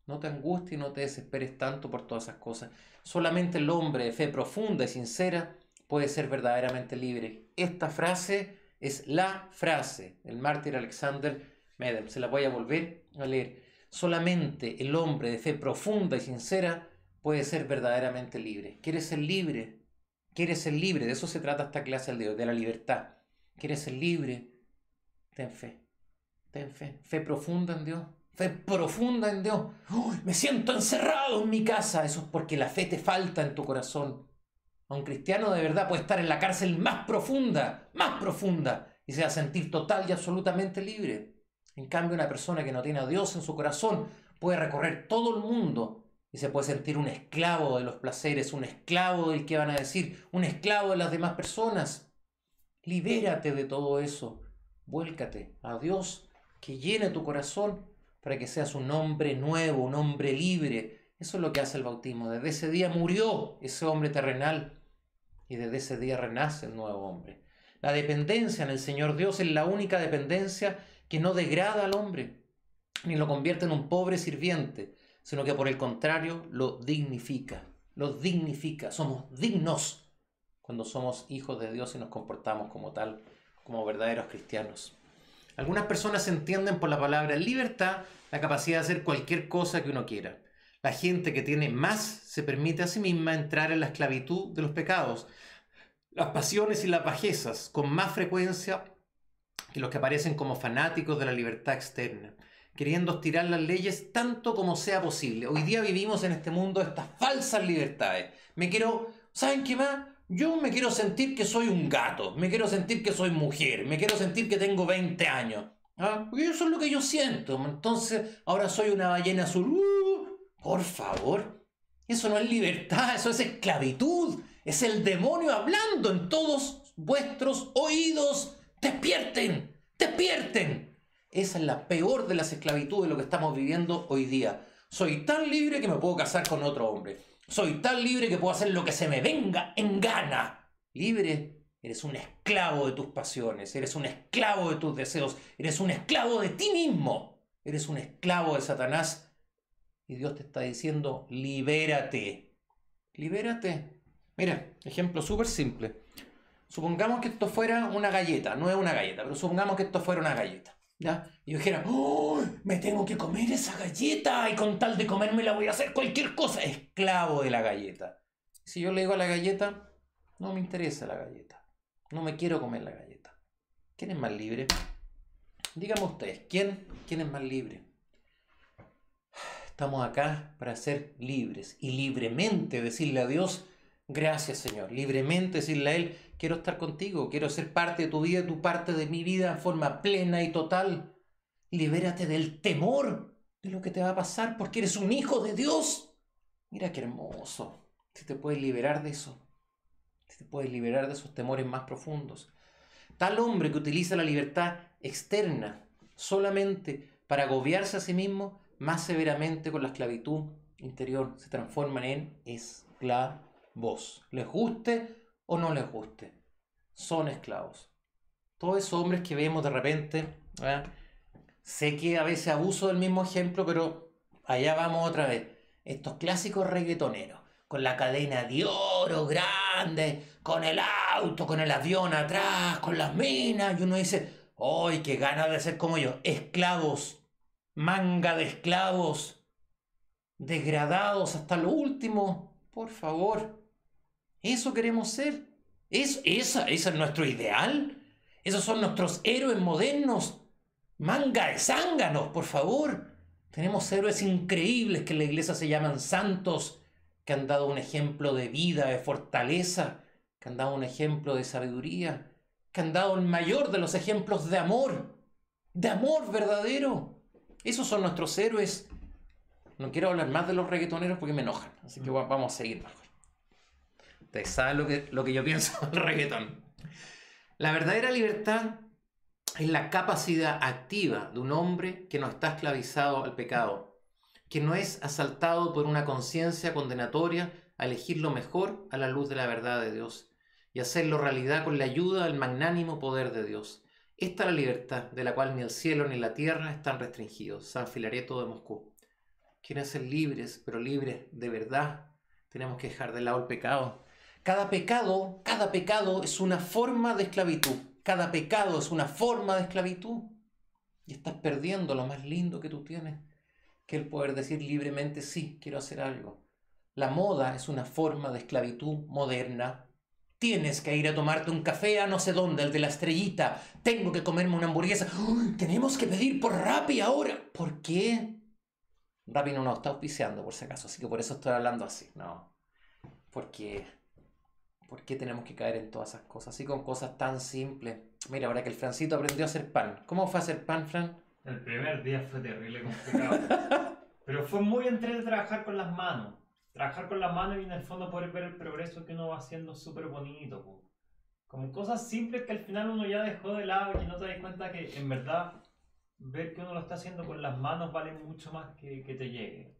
No te angusties y no te desesperes tanto por todas esas cosas. Solamente el hombre de fe profunda y sincera puede ser verdaderamente libre. Esta frase es la frase del mártir Alexander Medem. Se la voy a volver a leer. Solamente el hombre de fe profunda y sincera puede ser verdaderamente libre. ¿Quieres ser libre? ¿Quieres ser libre? De eso se trata esta clase de la libertad. ¿Quieres ser libre? Ten fe. Ten fe. Fe profunda en Dios. Fe profunda en Dios. me siento encerrado en mi casa. Eso es porque la fe te falta en tu corazón. Un cristiano de verdad puede estar en la cárcel más profunda, más profunda, y se va a sentir total y absolutamente libre. En cambio, una persona que no tiene a Dios en su corazón puede recorrer todo el mundo y se puede sentir un esclavo de los placeres, un esclavo del que van a decir, un esclavo de las demás personas. Libérate de todo eso. Vuélcate a Dios que llene tu corazón para que seas un hombre nuevo, un hombre libre. Eso es lo que hace el bautismo. Desde ese día murió ese hombre terrenal y desde ese día renace el nuevo hombre. La dependencia en el Señor Dios es la única dependencia que no degrada al hombre, ni lo convierte en un pobre sirviente, sino que por el contrario lo dignifica, lo dignifica. Somos dignos cuando somos hijos de Dios y nos comportamos como tal, como verdaderos cristianos. Algunas personas entienden por la palabra libertad la capacidad de hacer cualquier cosa que uno quiera. La gente que tiene más se permite a sí misma entrar en la esclavitud de los pecados, las pasiones y las bajezas con más frecuencia que los que aparecen como fanáticos de la libertad externa, queriendo estirar las leyes tanto como sea posible. Hoy día vivimos en este mundo estas falsas libertades. Me quiero, ¿saben qué más? Yo me quiero sentir que soy un gato, me quiero sentir que soy mujer, me quiero sentir que tengo 20 años. ¿Ah? eso es lo que yo siento. Entonces, ahora soy una ballena azul. ¡Uh! Por favor, eso no es libertad, eso es esclavitud. Es el demonio hablando en todos vuestros oídos. Despierten, despierten. Esa es la peor de las esclavitudes de lo que estamos viviendo hoy día. Soy tan libre que me puedo casar con otro hombre. Soy tan libre que puedo hacer lo que se me venga en gana. Libre, eres un esclavo de tus pasiones, eres un esclavo de tus deseos, eres un esclavo de ti mismo, eres un esclavo de Satanás y Dios te está diciendo, libérate. Libérate. Mira, ejemplo súper simple. Supongamos que esto fuera una galleta, no es una galleta, pero supongamos que esto fuera una galleta. ¿Ya? Y yo dijera, ¡Oh, me tengo que comer esa galleta y con tal de comérmela voy a hacer cualquier cosa. Esclavo de la galleta. Si yo le digo a la galleta, no me interesa la galleta. No me quiero comer la galleta. ¿Quién es más libre? Díganme ustedes, ¿quién, quién es más libre? Estamos acá para ser libres y libremente decirle a Dios, gracias Señor, libremente decirle a Él, quiero estar contigo, quiero ser parte de tu vida, tu parte de mi vida en forma plena y total. Libérate del temor de lo que te va a pasar porque eres un hijo de Dios. Mira qué hermoso. Si te puedes liberar de eso. Si te puedes liberar de esos temores más profundos. Tal hombre que utiliza la libertad externa solamente para agobiarse a sí mismo más severamente con la esclavitud interior, se transforman en esclavos. Les guste o no les guste, son esclavos. Todos esos hombres que vemos de repente, sé que a veces abuso del mismo ejemplo, pero allá vamos otra vez. Estos clásicos reggaetoneros, con la cadena de oro grande, con el auto, con el avión atrás, con las minas, y uno dice, ¡ay, qué ganas de ser como yo! Esclavos manga de esclavos, degradados hasta lo último. Por favor, eso queremos ser. ¿Es, esa, ¿Ese es nuestro ideal? ¿Esos son nuestros héroes modernos? Manga de zánganos, por favor. Tenemos héroes increíbles que en la iglesia se llaman santos, que han dado un ejemplo de vida, de fortaleza, que han dado un ejemplo de sabiduría, que han dado el mayor de los ejemplos de amor, de amor verdadero. Esos son nuestros héroes. No quiero hablar más de los reggaetoneros porque me enojan. Así que vamos a seguir mejor. Ustedes saben lo que, lo que yo pienso del reggaetón. La verdadera libertad es la capacidad activa de un hombre que no está esclavizado al pecado, que no es asaltado por una conciencia condenatoria a elegir lo mejor a la luz de la verdad de Dios y hacerlo realidad con la ayuda del magnánimo poder de Dios. Esta es la libertad de la cual ni el cielo ni la tierra están restringidos. San Filareto de Moscú. Quieren ser libres, pero libres de verdad. Tenemos que dejar de lado el pecado. Cada pecado, cada pecado es una forma de esclavitud. Cada pecado es una forma de esclavitud. Y estás perdiendo lo más lindo que tú tienes, que el poder decir libremente, sí, quiero hacer algo. La moda es una forma de esclavitud moderna Tienes que ir a tomarte un café a no sé dónde, el de la estrellita. Tengo que comerme una hamburguesa. tenemos que pedir por Rappi ahora. ¿Por qué? Rappi no nos está auspiciando, por si acaso, así que por eso estoy hablando así. No. Porque. ¿Por qué tenemos que caer en todas esas cosas? Así con cosas tan simples. Mira, ahora que el Francito aprendió a hacer pan. ¿Cómo fue a hacer pan, Fran? El primer día fue terrible complicado. Pero fue muy entretenido trabajar con las manos trabajar con las manos y en el fondo poder ver el progreso que uno va haciendo súper bonito. Como cosas simples que al final uno ya dejó de lado y no te das cuenta que en verdad ver que uno lo está haciendo con las manos vale mucho más que, que te llegue.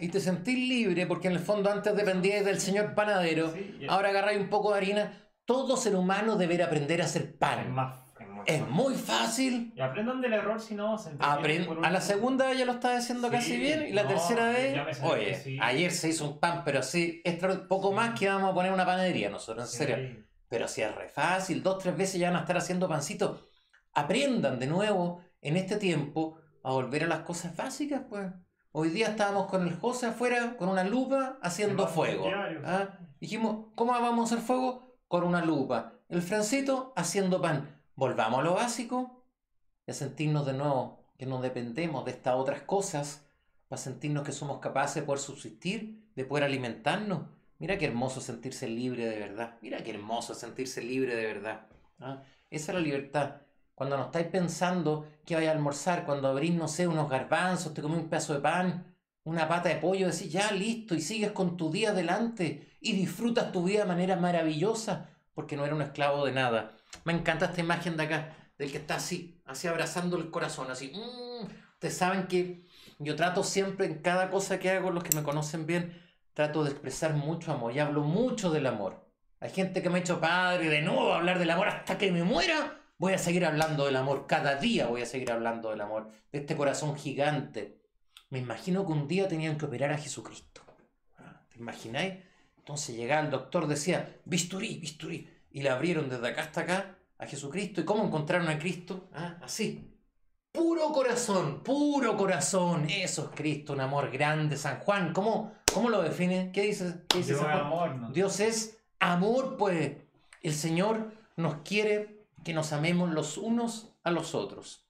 Y te sentís libre porque en el fondo antes dependías del señor panadero, ahora agarráis un poco de harina. Todo ser humano debería aprender a hacer pan. más es muy fácil. Y aprendan del error si no se A la segunda ya lo estaba haciendo casi bien y la tercera vez, oye, ayer se hizo un pan, pero sí, extra, poco más que vamos a poner una panadería nosotros, en serio. Pero si es re fácil, dos, tres veces ya van a estar haciendo pancitos. Aprendan de nuevo en este tiempo a volver a las cosas básicas, pues. Hoy día estábamos con el José afuera con una lupa haciendo fuego. ¿ah? Dijimos, ¿cómo vamos a hacer fuego? Con una lupa. El Francito haciendo pan volvamos a lo básico y a sentirnos de nuevo que no dependemos de estas otras cosas para sentirnos que somos capaces de poder subsistir, de poder alimentarnos. Mira qué hermoso sentirse libre de verdad. Mira qué hermoso sentirse libre de verdad. ¿ah? Esa es la libertad. Cuando no estáis pensando que vais a almorzar, cuando abrís, no sé, unos garbanzos, te comés un pedazo de pan, una pata de pollo, decís, ya, listo, y sigues con tu día adelante y disfrutas tu vida de manera maravillosa, porque no eres un esclavo de nada. Me encanta esta imagen de acá, del que está así, así abrazando el corazón, así. Mm. Ustedes saben que yo trato siempre en cada cosa que hago, los que me conocen bien, trato de expresar mucho amor y hablo mucho del amor. Hay gente que me ha hecho padre de nuevo hablar del amor hasta que me muera. Voy a seguir hablando del amor, cada día voy a seguir hablando del amor, de este corazón gigante. Me imagino que un día tenían que operar a Jesucristo. Ah, ¿Te imagináis? Entonces llegaba el doctor, decía, bisturí, bisturí y la abrieron desde acá hasta acá a Jesucristo. ¿Y cómo encontraron a Cristo? ¿Ah? Así. Puro corazón, puro corazón. Eso es Cristo, un amor grande. San Juan, ¿cómo, cómo lo define? ¿Qué dice, Dios San Juan? Amor, Dios es amor, pues el Señor nos quiere que nos amemos los unos a los otros.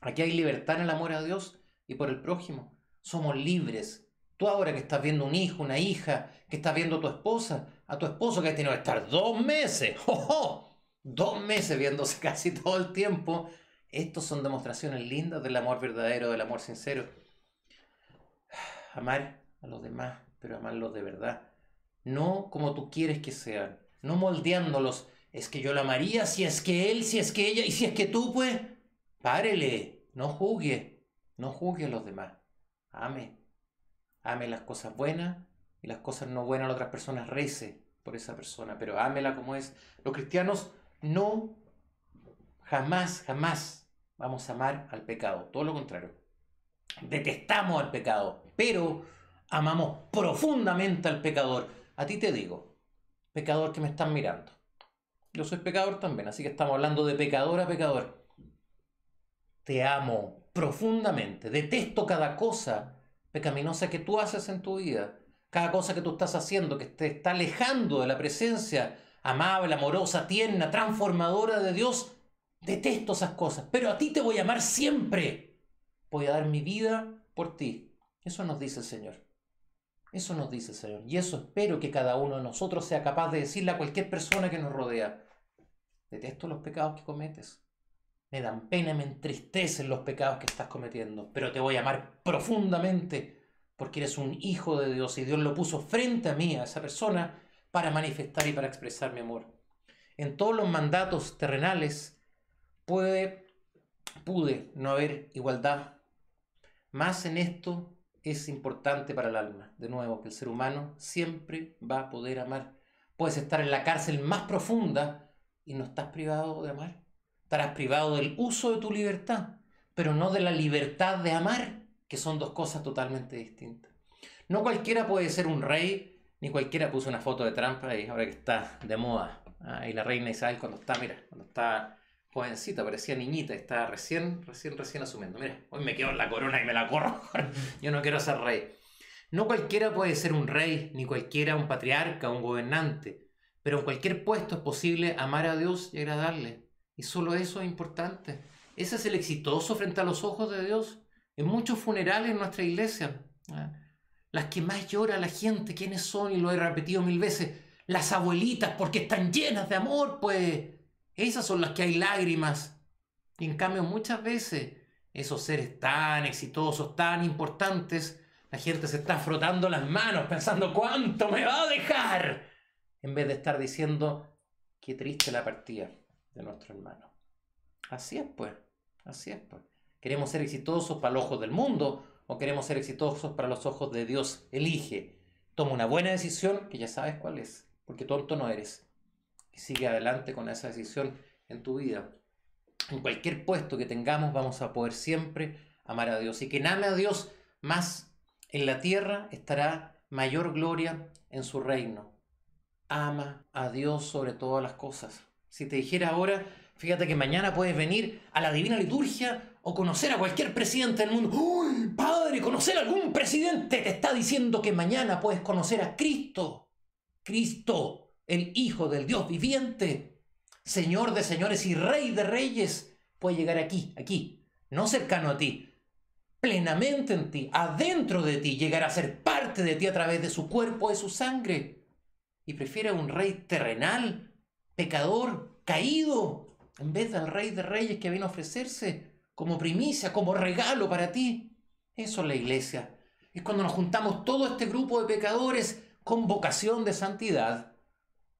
Aquí hay libertad en el amor a Dios y por el prójimo. Somos libres. Tú ahora que estás viendo un hijo, una hija, que estás viendo a tu esposa, a tu esposo que ha tenido que estar dos meses, dos meses viéndose casi todo el tiempo. Estos son demostraciones lindas del amor verdadero, del amor sincero. Amar a los demás, pero amarlos de verdad. No como tú quieres que sean, no moldeándolos. Es que yo la amaría, si es que él, si es que ella, y si es que tú, pues, párele, no juzgue, no juzgue a los demás. Ame, ame las cosas buenas y las cosas no buenas a otras personas, rece por esa persona, pero ámela como es. Los cristianos no, jamás, jamás vamos a amar al pecado, todo lo contrario. Detestamos al pecado, pero amamos profundamente al pecador. A ti te digo, pecador que me están mirando. Yo soy pecador también, así que estamos hablando de pecador a pecador. Te amo profundamente, detesto cada cosa pecaminosa que tú haces en tu vida cada cosa que tú estás haciendo que te está alejando de la presencia amable, amorosa, tierna, transformadora de Dios, detesto esas cosas, pero a ti te voy a amar siempre. Voy a dar mi vida por ti. Eso nos dice el Señor. Eso nos dice Señor. Y eso espero que cada uno de nosotros sea capaz de decirle a cualquier persona que nos rodea. Detesto los pecados que cometes. Me dan pena, me entristecen los pecados que estás cometiendo, pero te voy a amar profundamente porque eres un hijo de Dios y Dios lo puso frente a mí, a esa persona, para manifestar y para expresar mi amor. En todos los mandatos terrenales puede pude no haber igualdad. Más en esto es importante para el alma. De nuevo, que el ser humano siempre va a poder amar. Puedes estar en la cárcel más profunda y no estás privado de amar. Estarás privado del uso de tu libertad, pero no de la libertad de amar, que son dos cosas totalmente distintas. No cualquiera puede ser un rey, ni cualquiera puso una foto de Trump ahí, ahora que está de moda. Ah, y la reina Isabel cuando está, mira, cuando está jovencita, parecía niñita, está recién, recién, recién asumiendo. Mira, hoy me quedo en la corona y me la corro. Yo no quiero ser rey. No cualquiera puede ser un rey, ni cualquiera un patriarca, un gobernante, pero en cualquier puesto es posible amar a Dios y agradarle. Y solo eso es importante. Ese es el exitoso frente a los ojos de Dios. En muchos funerales en nuestra iglesia, ¿ah? las que más llora la gente, ¿quiénes son? Y lo he repetido mil veces, las abuelitas, porque están llenas de amor, pues esas son las que hay lágrimas. Y en cambio muchas veces esos seres tan exitosos, tan importantes, la gente se está frotando las manos pensando cuánto me va a dejar, en vez de estar diciendo qué triste la partida de nuestro hermano. Así es pues, así es pues. Queremos ser exitosos para los ojos del mundo o queremos ser exitosos para los ojos de Dios. Elige, toma una buena decisión que ya sabes cuál es, porque tonto no eres sigue adelante con esa decisión en tu vida. En cualquier puesto que tengamos vamos a poder siempre amar a Dios. Y quien ame a Dios más en la tierra estará mayor gloria en su reino. Ama a Dios sobre todas las cosas. Si te dijera ahora, fíjate que mañana puedes venir a la divina liturgia o conocer a cualquier presidente del mundo. ¡Uy, padre, conocer a algún presidente! Te está diciendo que mañana puedes conocer a Cristo. Cristo el Hijo del Dios viviente, Señor de señores y Rey de reyes, puede llegar aquí, aquí, no cercano a ti, plenamente en ti, adentro de ti, llegar a ser parte de ti a través de su cuerpo, de su sangre. Y prefiere un rey terrenal, pecador, caído, en vez del rey de reyes que vino a ofrecerse como primicia, como regalo para ti. Eso es la iglesia. Es cuando nos juntamos todo este grupo de pecadores con vocación de santidad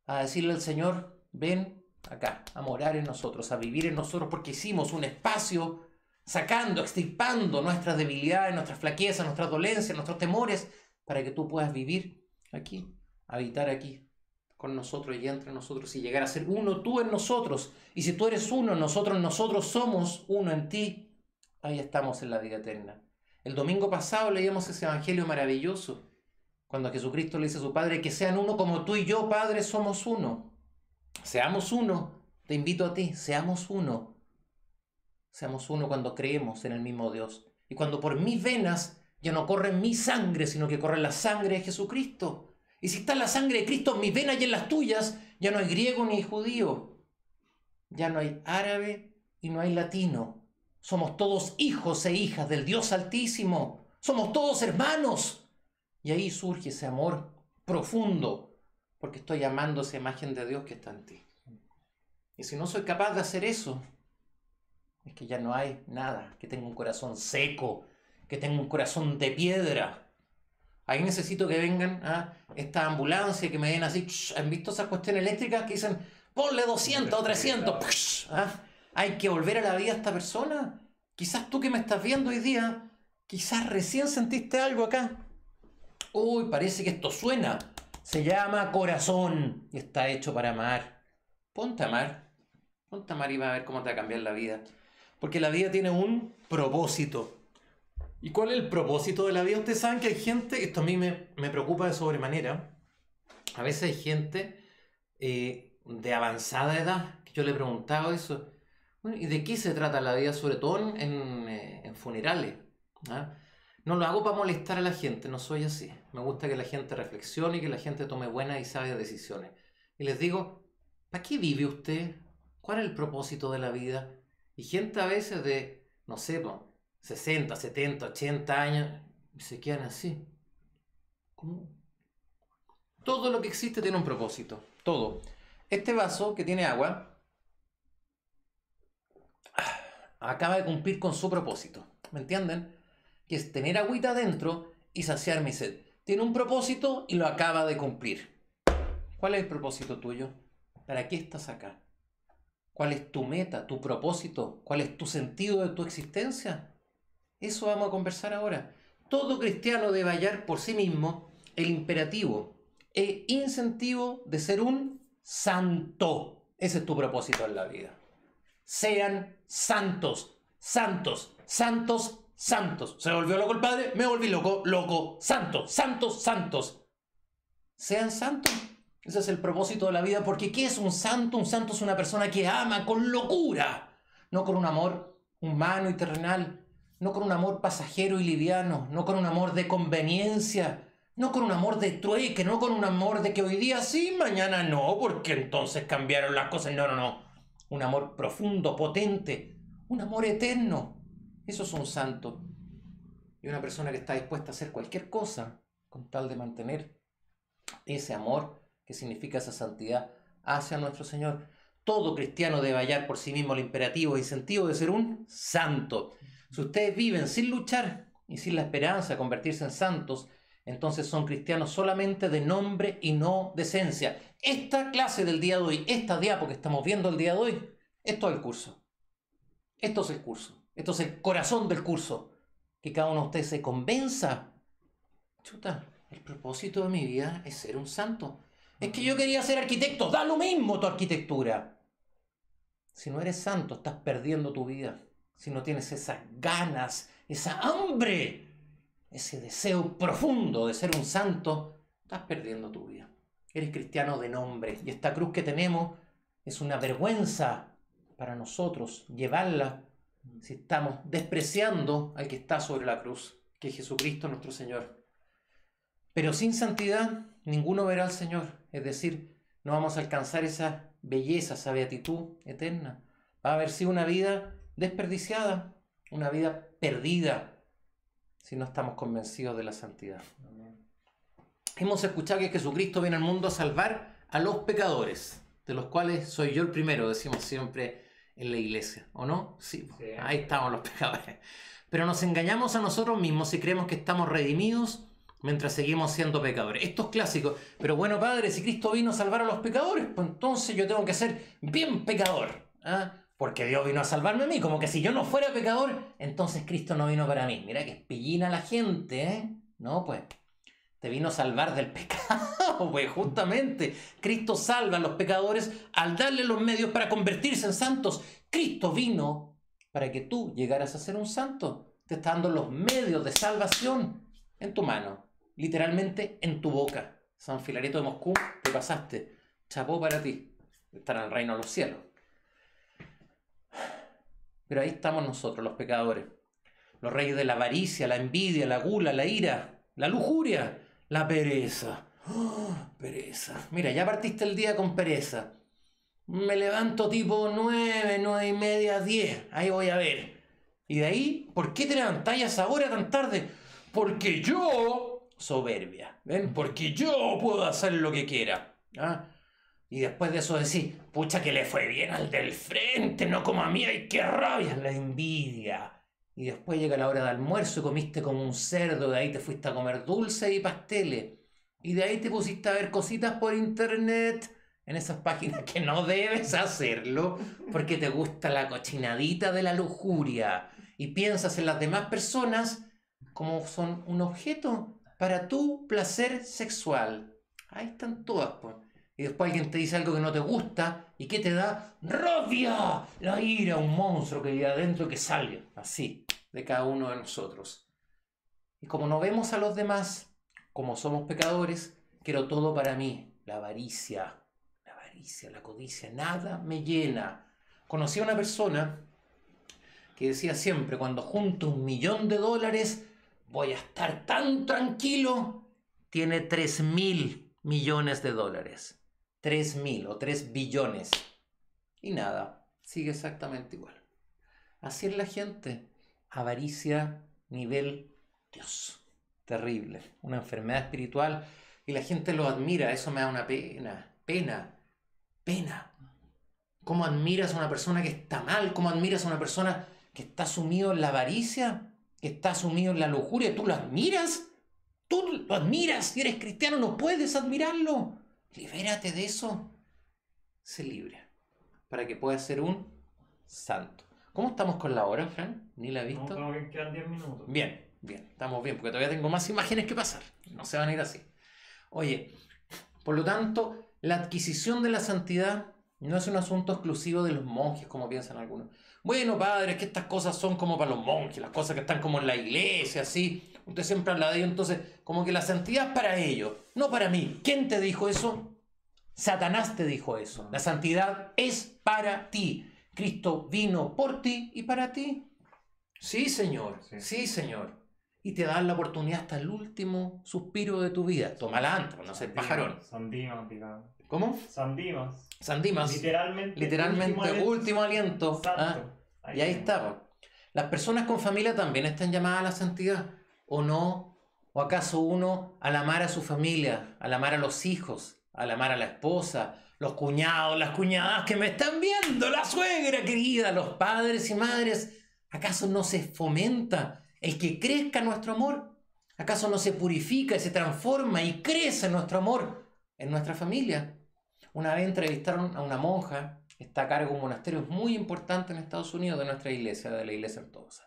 a decirle al Señor, ven acá, a morar en nosotros, a vivir en nosotros, porque hicimos un espacio sacando, extirpando nuestras debilidades, nuestras flaquezas, nuestras dolencias, nuestros temores, para que tú puedas vivir aquí, habitar aquí con nosotros y entre nosotros y llegar a ser uno tú en nosotros. Y si tú eres uno, nosotros nosotros somos uno en ti, ahí estamos en la vida eterna. El domingo pasado leíamos ese evangelio maravilloso cuando Jesucristo le dice a su Padre que sean uno como tú y yo, Padre, somos uno. Seamos uno. Te invito a ti, seamos uno. Seamos uno cuando creemos en el mismo Dios. Y cuando por mis venas ya no corre mi sangre, sino que corre la sangre de Jesucristo. Y si está la sangre de Cristo en mis venas y en las tuyas, ya no hay griego ni judío. Ya no hay árabe y no hay latino. Somos todos hijos e hijas del Dios Altísimo. Somos todos hermanos. Y ahí surge ese amor profundo, porque estoy amando esa imagen de Dios que está en ti. Y si no soy capaz de hacer eso, es que ya no hay nada, que tengo un corazón seco, que tengo un corazón de piedra. Ahí necesito que vengan a esta ambulancia, que me den así, ¿han visto esas cuestiones eléctricas que dicen, ponle 200 o 300? ¿Ah? Hay que volver a la vida a esta persona. Quizás tú que me estás viendo hoy día, quizás recién sentiste algo acá. Uy, parece que esto suena. Se llama corazón y está hecho para amar. Ponte a amar. Ponte a amar y va a ver cómo te va a cambiar la vida. Porque la vida tiene un propósito. ¿Y cuál es el propósito de la vida? Ustedes saben que hay gente, esto a mí me, preocupa de sobremanera. A veces hay gente eh, de avanzada edad que yo le he preguntado eso. ¿Y de qué se trata la vida? Sobre todo en, eh, funerales. ¿ah? No lo hago para molestar a la gente, no soy así. Me gusta que la gente reflexione y que la gente tome buenas y sabias decisiones. Y les digo, ¿para qué vive usted? ¿Cuál es el propósito de la vida? Y gente a veces de, no sé, 60, 70, 80 años, se quedan así. ¿Cómo? Todo lo que existe tiene un propósito. Todo. Este vaso que tiene agua acaba de cumplir con su propósito. ¿Me entienden? que es tener agüita adentro y saciar mi sed. Tiene un propósito y lo acaba de cumplir. ¿Cuál es el propósito tuyo? ¿Para qué estás acá? ¿Cuál es tu meta, tu propósito? ¿Cuál es tu sentido de tu existencia? Eso vamos a conversar ahora. Todo cristiano debe hallar por sí mismo el imperativo e incentivo de ser un santo. Ese es tu propósito en la vida. Sean santos, santos, santos, santos. ¿Se volvió loco el padre? Me volví loco, loco, santos, santos, santos. Sean santos. Ese es el propósito de la vida, porque ¿qué es un santo? Un santo es una persona que ama con locura, no con un amor humano y terrenal, no con un amor pasajero y liviano, no con un amor de conveniencia, no con un amor de trueque, no con un amor de que hoy día sí, mañana no, porque entonces cambiaron las cosas. No, no, no. Un amor profundo, potente, un amor eterno. Eso es un santo. Y una persona que está dispuesta a hacer cualquier cosa con tal de mantener ese amor que significa esa santidad hacia nuestro Señor. Todo cristiano debe hallar por sí mismo el imperativo e incentivo de ser un santo. Si ustedes viven sin luchar y sin la esperanza de convertirse en santos, entonces son cristianos solamente de nombre y no de esencia. Esta clase del día de hoy, esta diapo que estamos viendo el día de hoy, esto es el curso. Esto es el curso. Esto es el corazón del curso. Que cada uno de ustedes se convenza. Chuta, el propósito de mi vida es ser un santo. Es que yo quería ser arquitecto. Da lo mismo tu arquitectura. Si no eres santo, estás perdiendo tu vida. Si no tienes esas ganas, esa hambre, ese deseo profundo de ser un santo, estás perdiendo tu vida. Eres cristiano de nombre. Y esta cruz que tenemos es una vergüenza para nosotros llevarla si estamos despreciando al que está sobre la cruz, que es Jesucristo nuestro Señor. Pero sin santidad ninguno verá al Señor. Es decir, no vamos a alcanzar esa belleza, esa beatitud eterna. Va a haber sido una vida desperdiciada, una vida perdida, si no estamos convencidos de la santidad. Hemos escuchado que Jesucristo viene al mundo a salvar a los pecadores, de los cuales soy yo el primero, decimos siempre en la iglesia, ¿o no? Sí, ahí estamos los pecadores. Pero nos engañamos a nosotros mismos si creemos que estamos redimidos mientras seguimos siendo pecadores. Esto es clásico. Pero bueno, Padre, si Cristo vino a salvar a los pecadores, pues entonces yo tengo que ser bien pecador. ¿ah? Porque Dios vino a salvarme a mí. Como que si yo no fuera pecador, entonces Cristo no vino para mí. Mira que es pillina la gente, ¿eh? No, pues. Te vino a salvar del pecado, pues justamente. Cristo salva a los pecadores al darle los medios para convertirse en santos. Cristo vino para que tú llegaras a ser un santo. Te está dando los medios de salvación en tu mano literalmente en tu boca. San Filareto de Moscú, te pasaste. Chapó para ti. Estar en el reino de los cielos. Pero ahí estamos nosotros, los pecadores. Los reyes de la avaricia, la envidia, la gula, la ira, la lujuria, la pereza. ¡Oh, pereza. Mira, ya partiste el día con pereza. Me levanto tipo nueve, nueve y media, diez. Ahí voy a ver. Y de ahí, ¿por qué te levantáis ahora tan tarde? Porque yo soberbia. ¿Ven? Porque yo puedo hacer lo que quiera. ¿ah? Y después de eso decir, pucha que le fue bien al del frente, no como a mí, ay, qué rabia, la envidia. Y después llega la hora de almuerzo y comiste como un cerdo, de ahí te fuiste a comer dulce y pasteles. Y de ahí te pusiste a ver cositas por internet, en esas páginas que no debes hacerlo, porque te gusta la cochinadita de la lujuria. Y piensas en las demás personas como son un objeto para tu placer sexual. Ahí están todas. Y después alguien te dice algo que no te gusta y que te da rabia, la ira, un monstruo que hay adentro que sale, así, de cada uno de nosotros. Y como no vemos a los demás, como somos pecadores, quiero todo para mí. La avaricia, la avaricia, la codicia, nada me llena. Conocí a una persona que decía siempre, cuando junto un millón de dólares, voy a estar tan tranquilo, tiene 3 mil millones de dólares. 3 mil o 3 billones. Y nada, sigue exactamente igual. Así es la gente. Avaricia, nivel Dios. Terrible. Una enfermedad espiritual. Y la gente lo admira. Eso me da una pena. Pena. Pena. ¿Cómo admiras a una persona que está mal? ¿Cómo admiras a una persona que está sumido en la avaricia? que está sumido en la lujuria, tú lo admiras. Tú lo admiras. Si eres cristiano, no puedes admirarlo. Libérate de eso. Sé libre. para que puedas ser un santo. ¿Cómo estamos con la hora, Fran? ¿Ni la he No, visto? como que quedan 10 minutos. Bien, bien, estamos bien, porque todavía tengo más imágenes que pasar. No se van a ir así. Oye, por lo tanto, la adquisición de la santidad no es un asunto exclusivo de los monjes, como piensan algunos. Bueno, padre, es que estas cosas son como para los monjes, las cosas que están como en la iglesia, así. Usted siempre habla de ello, entonces, como que la santidad es para ellos, no para mí. ¿Quién te dijo eso? Satanás te dijo eso. La santidad es para ti. Cristo vino por ti y para ti. Sí, Señor. Sí. Sí, Señor. Y te dan la oportunidad hasta el último suspiro de tu vida. Tómala antes, no sé, pajarón. Sandimas, digamos. ¿Cómo? Sandimas. Sandimas. Literalmente. Literalmente, último aliento. Ah, y ahí está. Las personas con familia también están llamadas a la santidad. ¿O no? ¿O acaso uno al amar a su familia, al amar a los hijos, al amar a la esposa, los cuñados, las cuñadas que me están viendo, la suegra querida, los padres y madres, ¿acaso no se fomenta el que crezca nuestro amor? ¿Acaso no se purifica y se transforma y crece nuestro amor en nuestra familia? Una vez entrevistaron a una monja está a cargo de un monasterio muy importante en Estados Unidos de nuestra iglesia, de la iglesia ortodoxa.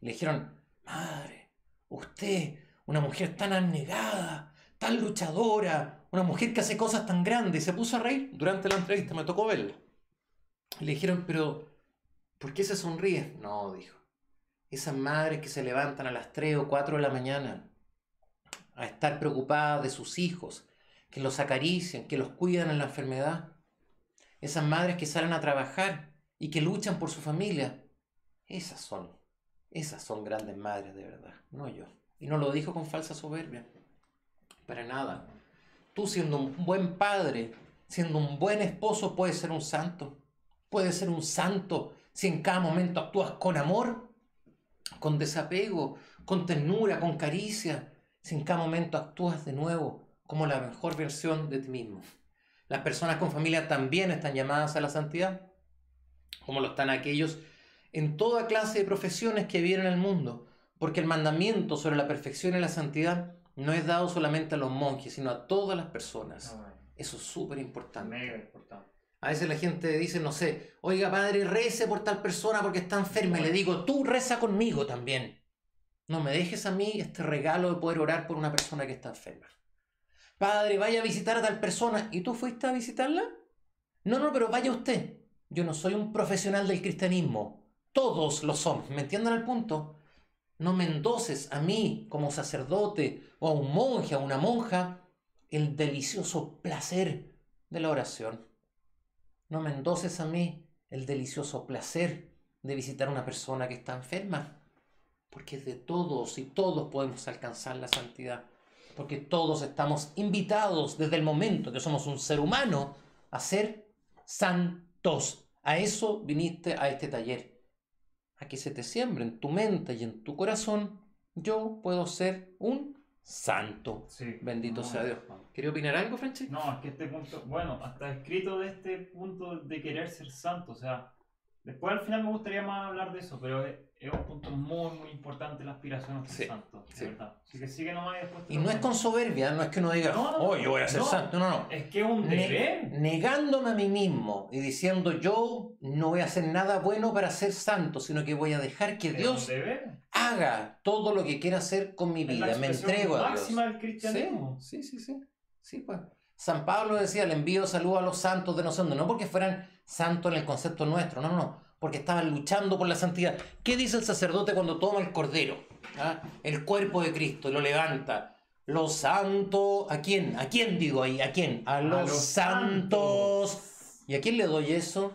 Le dijeron, madre, usted, una mujer tan abnegada, tan luchadora, una mujer que hace cosas tan grandes, se puso a reír durante la entrevista, me tocó verla. Le dijeron, pero, ¿por qué se sonríe? No, dijo. Esas madres que se levantan a las 3 o 4 de la mañana a estar preocupadas de sus hijos, que los acarician, que los cuidan en la enfermedad. Esas madres que salen a trabajar y que luchan por su familia. Esas son, esas son grandes madres de verdad, no yo. Y no lo dijo con falsa soberbia. Para nada. Tú siendo un buen padre, siendo un buen esposo, puedes ser un santo. Puedes ser un santo si en cada momento actúas con amor, con desapego, con ternura, con caricia, si en cada momento actúas de nuevo como la mejor versión de ti mismo. Las personas con familia también están llamadas a la santidad, como lo están aquellos en toda clase de profesiones que viven en el mundo, porque el mandamiento sobre la perfección y la santidad no es dado solamente a los monjes, sino a todas las personas. Ah, Eso es súper importante. A veces la gente dice, no sé, oiga padre, rece por tal persona porque está enferma. Y le digo, tú reza conmigo también. No me dejes a mí este regalo de poder orar por una persona que está enferma. Padre, vaya a visitar a tal persona. ¿Y tú fuiste a visitarla? No, no, pero vaya usted. Yo no soy un profesional del cristianismo. Todos lo somos. ¿Me entienden al punto? No me endoses a mí como sacerdote o a un monje, a una monja, el delicioso placer de la oración. No me endoses a mí el delicioso placer de visitar a una persona que está enferma. Porque de todos y todos podemos alcanzar la santidad. Porque todos estamos invitados desde el momento que somos un ser humano a ser santos. A eso viniste a este taller. A que se te siembre en tu mente y en tu corazón. Yo puedo ser un santo. Sí. Bendito No, sea Dios. ¿Quería opinar algo, Franchi? No, es que este punto, bueno, hasta escrito de este punto de querer ser santo, o sea, después al final me gustaría más hablar de eso, pero es, es un punto muy, muy importante la aspiración a ser Sí, santo, de sí. verdad. Así que sigue nomás y después te Y no es con soberbia, no es que uno diga, No, no, oh, yo voy a ser no. santo. No, no. Es que es un Ne- deber. negándome a mí mismo y diciendo yo no voy a hacer nada bueno para ser santo, sino que voy a dejar que Dios haga todo lo que quiera hacer con mi vida. Me entrego a Dios. máxima del cristianismo. Sí, sí, sí, sí. Sí, pues. San Pablo decía, le envío saludos a los santos de no sé dónde, no porque fueran santos en el concepto nuestro, no, no, no, porque estaban luchando por la santidad. ¿Qué dice el sacerdote cuando toma el cordero? ¿Ah? El cuerpo de Cristo lo levanta. Los santos, ¿a quién? ¿A quién digo ahí? ¿A quién? A los, los santos. ¿Y a quién le doy eso?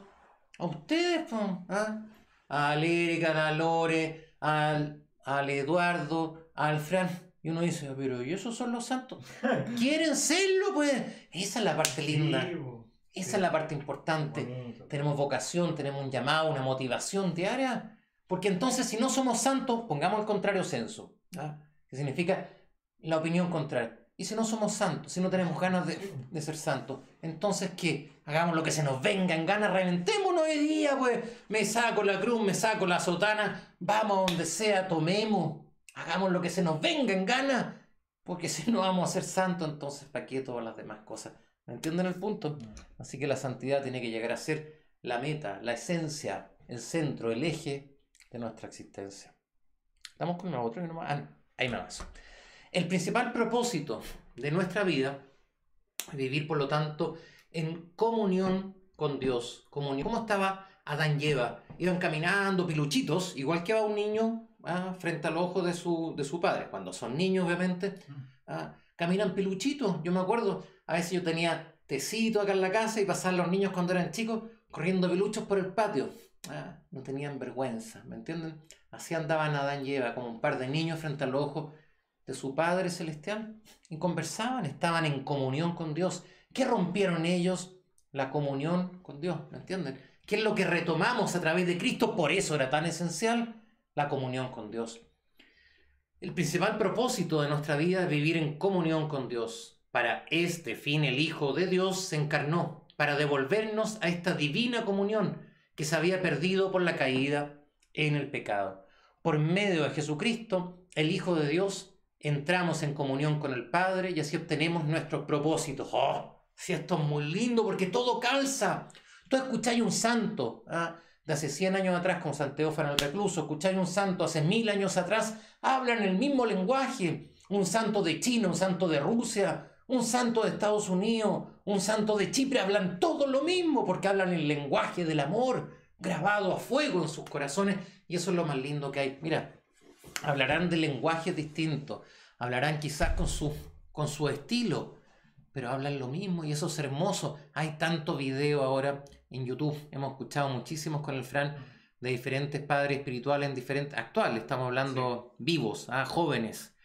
A ustedes, ¿ah? A Erika, a Lore, al, al Eduardo, al Fran. Y uno dice, pero ¿y esos son los santos? ¿Quieren serlo? Pues esa es la parte linda. Sí. Esa sí. es la parte importante. Bonito. Tenemos vocación, tenemos un llamado, una motivación diaria. Porque entonces, si no somos santos, pongamos el contrario censo. ¿ah? Que significa la opinión contraria. Y si no somos santos, si no tenemos ganas de, de ser santos, entonces ¿qué? Hagamos lo que se nos venga en ganas, reventémonos hoy día, pues. Me saco la cruz, me saco la sotana, vamos a donde sea, tomemos. Hagamos lo que se nos venga en ganas. Porque si no vamos a ser santos, entonces ¿para qué todas las demás cosas? ¿Me entienden el punto? Así que la santidad tiene que llegar a ser la meta, la esencia, el centro, el eje de nuestra existencia. Estamos con nosotros y no más. Ah, ahí me avanzo. El principal propósito de nuestra vida es vivir, por lo tanto, en comunión con Dios. Comunión. ¿Cómo estaba Adán y Eva? Iban caminando piluchitos, igual que va un niño ah, frente al ojo de su, de su padre. Cuando son niños, obviamente, ah, caminan piluchitos. Yo me acuerdo, a veces yo tenía tecito acá en la casa y pasaban los niños cuando eran chicos corriendo peluchos por el patio. Ah, no tenían vergüenza, ¿me entienden? Así andaban Adán y Eva, como un par de niños frente al ojo de su Padre Celestial. Y conversaban, estaban en comunión con Dios. ¿Qué rompieron ellos? La comunión con Dios, ¿me entienden? ¿Qué es lo que retomamos a través de Cristo? Por eso era tan esencial la comunión con Dios. El principal propósito de nuestra vida es vivir en comunión con Dios. Para este fin el Hijo de Dios se encarnó, para devolvernos a esta divina comunión que se había perdido por la caída en el pecado. Por medio de Jesucristo, el Hijo de Dios, entramos en comunión con el Padre y así obtenemos nuestros propósitos. ¡Oh! Si esto es muy lindo porque todo calza. Tú escucháis un santo ¿ah? de hace 100 años atrás con San Teófano el Recluso, escucháis un santo hace mil años atrás, hablan el mismo lenguaje. Un santo de China, un santo de Rusia, un santo de Estados Unidos, un santo de Chipre, hablan todo lo mismo porque hablan el lenguaje del amor grabado a fuego en sus corazones y eso es lo más lindo que hay. Mira, hablarán de lenguajes distintos, hablarán quizás con su, con su estilo, pero hablan lo mismo y eso es hermoso. Hay tanto video ahora en YouTube, hemos escuchado muchísimos con el Fran de diferentes padres espirituales en diferentes, actuales, estamos hablando vivos, a ¿ah? jóvenes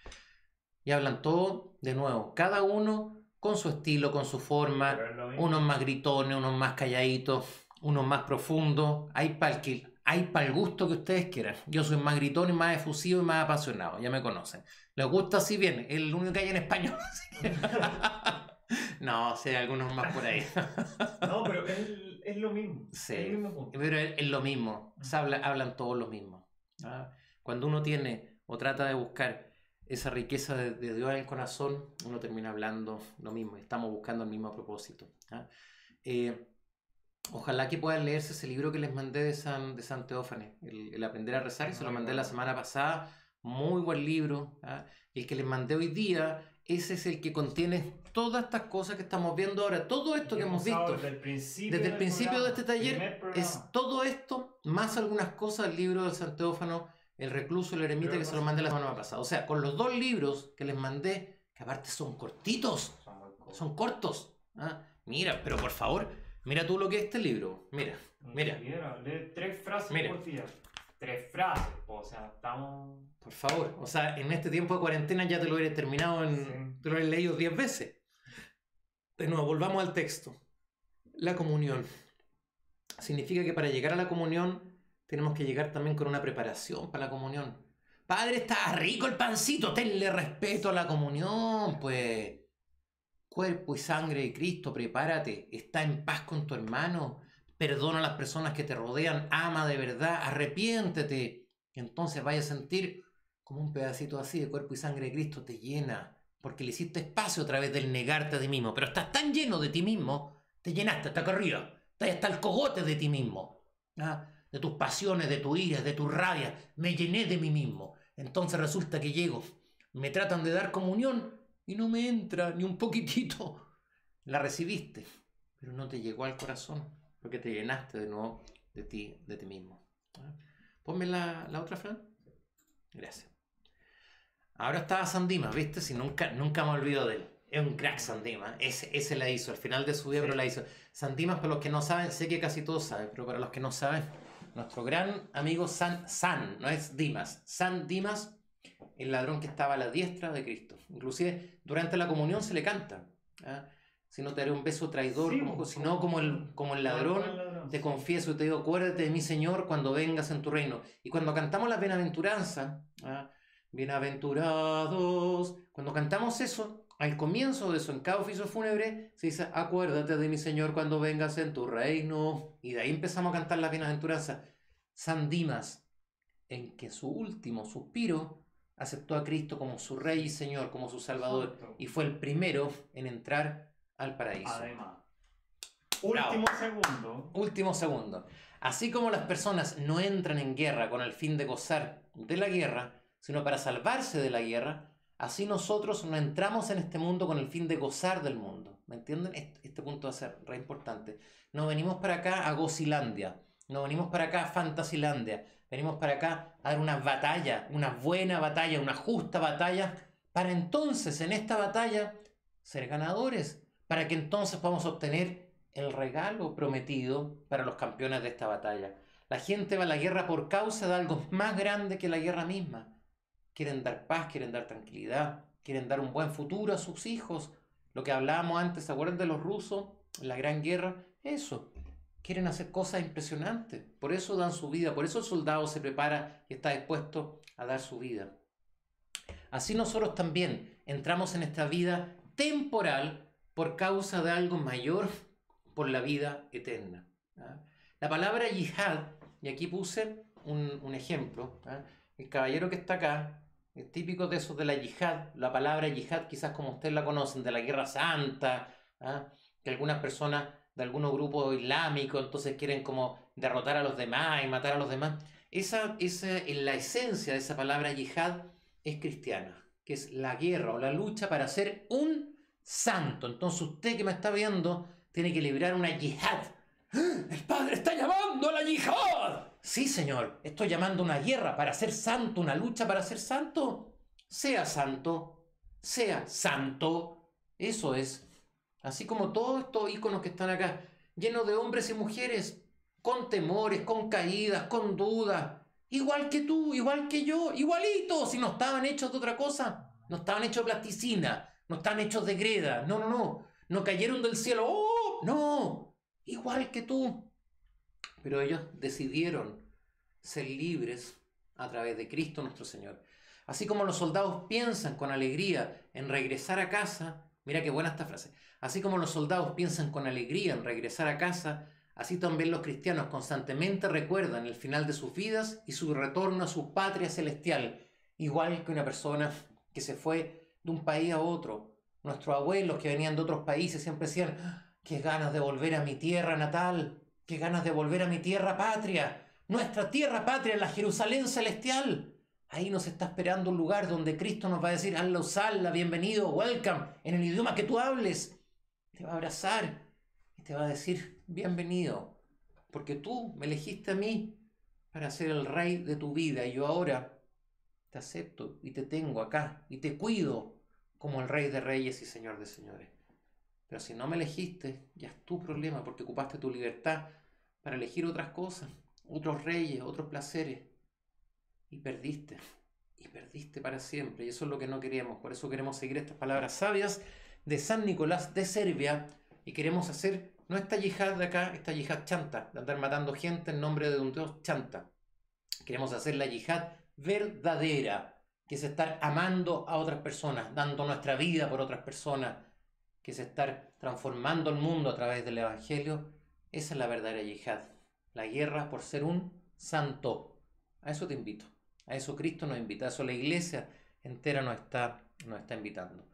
y hablan todo de nuevo, cada uno con su estilo, con su forma, unos más gritones, unos más calladitos, unos más profundos, hay para el, hay para el gusto que ustedes quieran. Yo soy más gritón y más efusivo y más apasionado, ya me conocen. ¿Les gusta así bien? Es el único que hay en español. no, sé, algunos más por ahí. no, pero es, lo mismo. Sí, pero es, lo mismo. hablan todos lo mismo. ¿ah? Cuando uno tiene o trata de buscar esa riqueza de, Dios en el corazón, uno termina hablando lo mismo, estamos buscando el mismo propósito. ¿ah? Eh, ojalá que puedan leerse ese libro que les mandé de San, de San Teófanes, el, Aprender a Rezar, y se lo mandé la semana pasada, muy buen libro. ¿ah? El que les mandé hoy día, ese es el que contiene todas estas cosas que estamos viendo ahora, todo esto que, hemos visto. Desde el principio, desde el principio de este taller, es todo esto, más algunas cosas del libro del San Teófano el recluso, el eremita que se lo mandé la semana pasada. O sea, con los dos libros que les mandé, que aparte son cortitos, son cortos. ¿ah? Mira, pero por favor, mira tú lo que es este libro. Mira, mira. Lee tres frases por día. Tres frases, o sea, estamos... Por favor, o sea, en este tiempo de cuarentena ya te lo hubieras terminado en... Te lo hubieras leído diez veces. De nuevo, volvamos al texto. La comunión. Significa que para llegar a la comunión tenemos que llegar también con una preparación para la comunión. Padre, está rico el pancito, tenle respeto a la comunión, pues. Cuerpo y sangre de Cristo, prepárate, está en paz con tu hermano, perdona a las personas que te rodean, ama de verdad, arrepiéntete. Entonces vaya a sentir como un pedacito así de cuerpo y sangre de Cristo te llena, porque le hiciste espacio a través del negarte a ti mismo, pero estás tan lleno de ti mismo, te llenaste hasta acá arriba, hasta el cogote de ti mismo. ¿ah? De tus pasiones, de tu ira, de tu rabia. Me llené de mí mismo. Entonces resulta que llego, me tratan de dar comunión y no me entra ni un poquitito. La recibiste, pero no te llegó al corazón, porque te llenaste de nuevo de ti, de ti mismo. Ponme la, otra, Fran. Gracias. Ahora estaba Sandima, ¿viste? Si nunca, nunca me olvido de él. Es un crack Sandima. Ese, ese la hizo. Al final de su vida, pero la hizo. Sandimas, para los que no saben, sé que casi todos saben, pero para los que no saben, nuestro gran amigo San, San, no es Dimas, San Dimas, el ladrón que estaba a la diestra de Cristo. Inclusive durante la comunión se le canta. ¿ah? Si no te haré un beso traidor, como, si no como el, como el ladrón, te confieso y te digo, acuérdate de mi Señor cuando vengas en tu reino. Y cuando cantamos la bienaventuranza, ¿ah? bienaventurados, cuando cantamos eso, al comienzo de eso, en cada oficio fúnebre, se dice, acuérdate de mi Señor cuando vengas en tu reino. Y de ahí empezamos a cantar la bienaventuranza. San Dimas, en que su último suspiro aceptó a Cristo como su Rey y Señor, como su Salvador, y fue el primero en entrar al paraíso. Además. Último segundo. Último segundo. Así como las personas no entran en guerra con el fin de gozar de la guerra, sino para salvarse de la guerra, así nosotros no entramos en este mundo con el fin de gozar del mundo. ¿Me entienden? Este, punto va a ser re importante. No venimos para acá a Gocilandia, no venimos para acá a Fantasilandia, venimos para acá a dar una batalla, una buena batalla, una justa batalla, para entonces en esta batalla ser ganadores, para que entonces podamos obtener el regalo prometido para los campeones de esta batalla. La gente va a la guerra por causa de algo más grande que la guerra misma. Quieren dar paz, quieren dar tranquilidad, quieren dar un buen futuro a sus hijos. Lo que hablábamos antes, ¿se acuerdan de los rusos? La Gran Guerra. Eso. Quieren hacer cosas impresionantes. Por eso dan su vida. Por eso el soldado se prepara y está dispuesto a dar su vida. Así nosotros también entramos en esta vida temporal por causa de algo mayor por la vida eterna. ¿ah? La palabra yihad, y aquí puse un, ejemplo, ¿ah? el caballero que está acá, es típico de esos de la yihad, la palabra yihad quizás como ustedes la conocen, de la guerra santa, ¿ah? que algunas personas de algunos grupos islámicos entonces quieren como derrotar a los demás y matar a los demás. Esa, esa, la esencia de esa palabra yihad es cristiana, que es la guerra o la lucha para ser un santo. Entonces usted que me está viendo tiene que librar una yihad. ¡Ah! ¡El Padre está llamando a la yihad! Sí, Señor, estoy llamando una guerra para ser santo, una lucha para ser santo. Sea santo, sea santo. Eso es. Así como todos estos iconos que están acá, llenos de hombres y mujeres, con temores, con caídas, con dudas. Igual que tú, igual que yo, igualitos, si no estaban hechos de otra cosa. No estaban hechos de plasticina, no estaban hechos de greda. No, no, no. No cayeron del cielo. ¡Oh! No. Igual que tú. Pero ellos decidieron ser libres a través de Cristo nuestro Señor. Así como los soldados piensan con alegría en regresar a casa, mira qué buena esta frase, así como los soldados piensan con alegría en regresar a casa, así también los cristianos constantemente recuerdan el final de sus vidas y su retorno a su patria celestial, igual que una persona que se fue de un país a otro. Nuestros abuelos que venían de otros países siempre decían, ah, qué ganas de volver a mi tierra natal, qué ganas de volver a mi tierra patria nuestra tierra patria, la Jerusalén celestial. Ahí nos está esperando un lugar donde Cristo nos va a decir, hazlo, sala, bienvenido, welcome, en el idioma que tú hables. Te va a abrazar y te va a decir, bienvenido, porque tú me elegiste a mí para ser el rey de tu vida y yo ahora te acepto y te tengo acá y te cuido como el rey de reyes y señor de señores. Pero si no me elegiste, ya es tu problema porque ocupaste tu libertad para elegir otras cosas otros reyes, otros placeres, y perdiste, y perdiste para siempre, y eso es lo que no queríamos, por eso queremos seguir estas palabras sabias de San Nicolás de Serbia, y queremos hacer no esta yihad de acá, esta yihad chanta, de andar matando gente en nombre de un dios chanta. Queremos hacer la yihad verdadera, que es estar amando a otras personas, dando nuestra vida por otras personas, que es estar transformando el mundo a través del Evangelio. Esa es la verdadera yihad la guerra por ser un santo. A eso te invito. A eso Cristo nos invita. A eso la iglesia entera nos está, nos está invitando.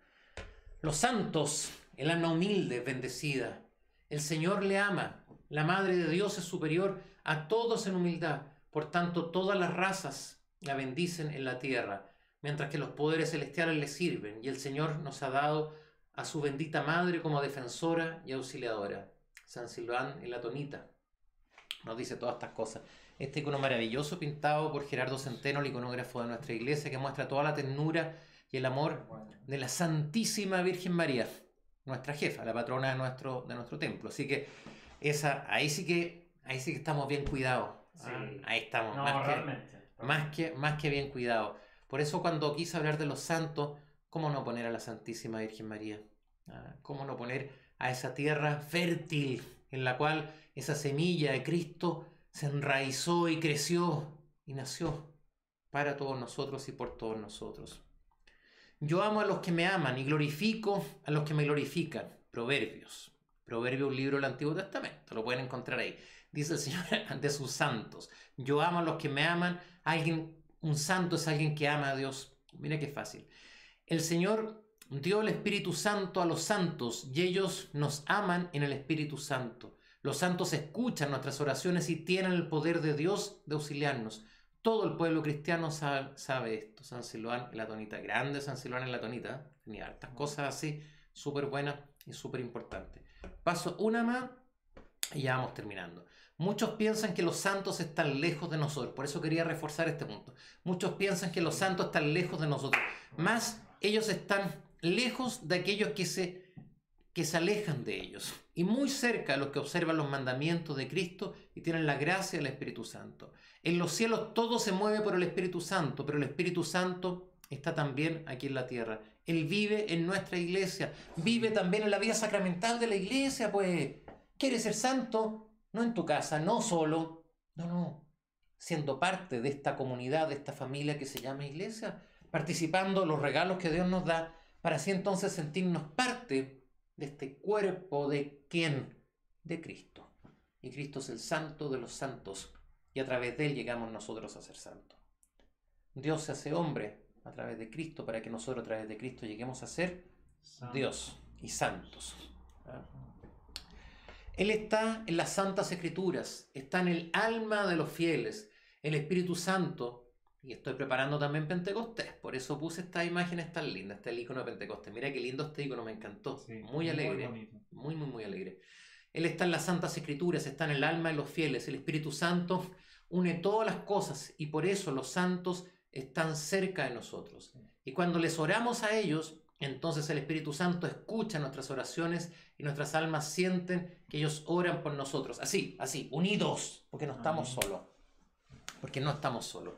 Los santos, el alma humilde, bendecida. El Señor le ama. La Madre de Dios es superior a todos en humildad. Por tanto, todas las razas la bendicen en la tierra, mientras que los poderes celestiales le sirven. Y el Señor nos ha dado a su bendita Madre como defensora y auxiliadora. San Silván en la tonita nos dice todas estas cosas. Este icono maravilloso pintado por Gerardo Centeno, el iconógrafo de nuestra iglesia, que muestra toda la ternura y el amor de la Santísima Virgen María, nuestra jefa, la patrona de nuestro, de nuestro templo. Así que esa, ahí sí que, ahí sí que estamos bien cuidados. ¿ah? Ahí estamos, más, que, más, que, más que bien cuidados. Por eso cuando quise hablar de los santos, ¿cómo no poner a la Santísima Virgen María? ¿Ah? ¿Cómo no poner a esa tierra fértil en la cual esa semilla de Cristo se enraizó y creció y nació para todos nosotros y por todos nosotros. Yo amo a los que me aman y glorifico a los que me glorifican. Proverbios. Proverbios, un libro del Antiguo Testamento, lo pueden encontrar ahí. Dice el Señor ante sus santos. Yo amo a los que me aman. Alguien, un santo es alguien que ama a Dios. Mira qué fácil. El Señor dio el Espíritu Santo a los santos y ellos nos aman en el Espíritu Santo. Los santos escuchan nuestras oraciones y tienen el poder de Dios de auxiliarnos. Todo el pueblo cristiano sabe, sabe esto. San Siloán en la tonita, grande San Siloán en la tonita. Tenía hartas cosas así, súper buenas y súper importantes. Paso una más y ya vamos terminando. Muchos piensan que los santos están lejos de nosotros. Por eso quería reforzar este punto. Muchos piensan que los santos están lejos de nosotros. Más ellos están lejos de aquellos que se, que se alejan de ellos. Y muy cerca de los que observan los mandamientos de Cristo y tienen la gracia del Espíritu Santo. En los cielos todo se mueve por el Espíritu Santo, pero el Espíritu Santo está también aquí en la tierra. Él vive en nuestra iglesia, vive también en la vida sacramental de la iglesia, pues. ¿Quieres ser santo? No en tu casa, no solo. No, no. Siendo parte de esta comunidad, de esta familia que se llama iglesia, participando los regalos que Dios nos da, para así entonces sentirnos parte de este cuerpo de quién? De Cristo. Y Cristo es el santo de los santos, y a través de él llegamos nosotros a ser santos. Dios se hace hombre a través de Cristo para que nosotros a través de Cristo lleguemos a ser Dios y santos. Él está en las santas escrituras, está en el alma de los fieles. El Espíritu Santo, y estoy preparando también Pentecostés, por eso puse esta imagen tan linda, este icono de Pentecostés. Mira qué lindo este icono, me encantó. Sí, muy alegre, Muy, muy, muy, muy alegre. Él está en las santas escrituras, está en el alma de los fieles. El Espíritu Santo une todas las cosas y por eso los santos están cerca de nosotros. Y cuando les oramos a ellos, entonces el Espíritu Santo escucha nuestras oraciones y nuestras almas sienten que ellos oran por nosotros. Así, así, unidos, porque no estamos solos. Porque no estamos solos.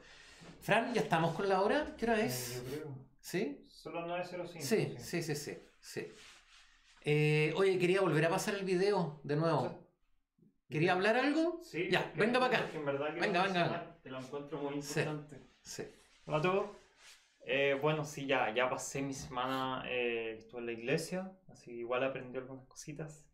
Fran, ¿ya estamos con la hora? ¿Qué hora Eh, es? yo creo. ¿Sí? Solo 905. Sí, sí, sí, sí. sí. Eh, oye, quería volver a pasar el video de nuevo. ¿Quería hablar algo? Sí, Ya, venga para acá. en verdad quiero Venga, venga. Te lo encuentro muy Sí. importante. Sí. Hola a todos. Eh, bueno, sí, ya, ya pasé mi semana, eh, estuve en la iglesia, así igual aprendí algunas cositas.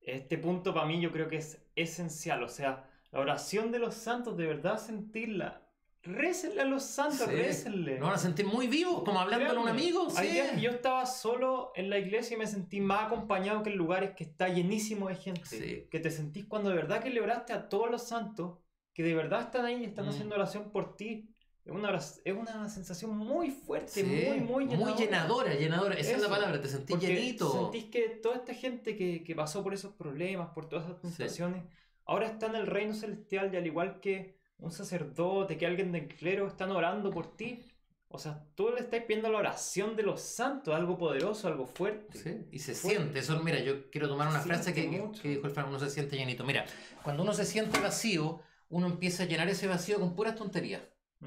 Este punto para mí yo creo que es esencial, o sea, la oración de los santos, de verdad sentirla. Récenle a los santos, Sí. récenle. Van a sentir muy vivos, como hablando con un amigo. Hay sí. días que yo estaba solo en la iglesia y me sentí más acompañado que en lugares que está llenísimo de gente. Sí. Que te sentís cuando de verdad que le oraste a todos los santos, que de verdad están ahí y están Mm. haciendo oración por ti. Es una, es una sensación muy fuerte, muy, muy llenadora. llenadora, llenadora. Esa es la Eso, palabra, te sentís Porque llenito. sentís que toda esta gente que, que pasó por esos problemas, por todas esas tentaciones, ahora está en el reino celestial y al igual que un sacerdote, que alguien del clero, están orando por ti. O sea, tú le estás pidiendo la oración de los santos, algo poderoso, algo fuerte. Sí, y se Fuerte. siente. Eso, mira, yo quiero tomar una Se frase que, que dijo el Fran, uno se siente llenito. Mira, cuando uno se siente vacío, uno empieza a llenar ese vacío con puras tonterías.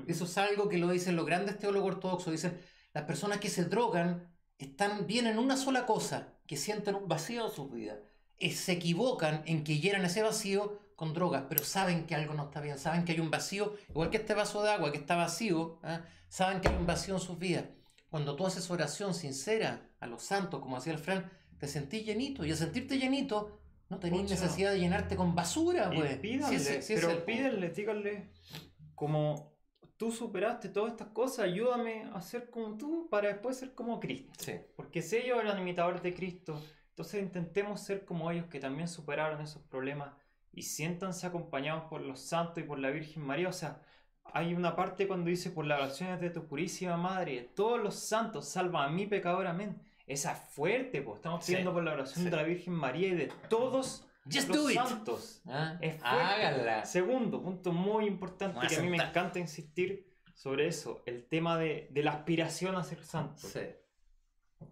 Eso es algo que lo dicen los grandes teólogos ortodoxos. Dicen, las personas que se drogan están bien en una sola cosa, que sienten un vacío en sus vidas. Eh, se equivocan en que llenan ese vacío con drogas, pero saben que algo no está bien, saben que hay un vacío, igual que este vaso de agua que está vacío, ¿ah? saben que hay un vacío en sus vidas. Cuando tú haces oración sincera a los santos, como hacía el Fran, te sentís llenito, y al sentirte llenito, no tenés necesidad de llenarte con basura, pues. pídanle, Sí, sí, sí, es pero el- pídanle, díganle, como tú superaste todas estas cosas, ayúdame a ser como tú para después ser como Cristo. Sí. Porque si ellos eran imitadores de Cristo, entonces intentemos ser como ellos que también superaron esos problemas y siéntanse acompañados por los santos y por la Virgen María. O sea, hay una parte cuando dice por las oraciones de tu purísima madre, todos los santos salvan a mi pecador, amén. Esa es fuerte, pues estamos Sí, pidiendo por la oración sí. de la Virgen María y de todos Just los do it. santos. ¿Ah? Es fuerte. Háganla. Segundo, punto muy importante que a mí me encanta insistir sobre eso, el tema de, de la aspiración a ser santo. Sí.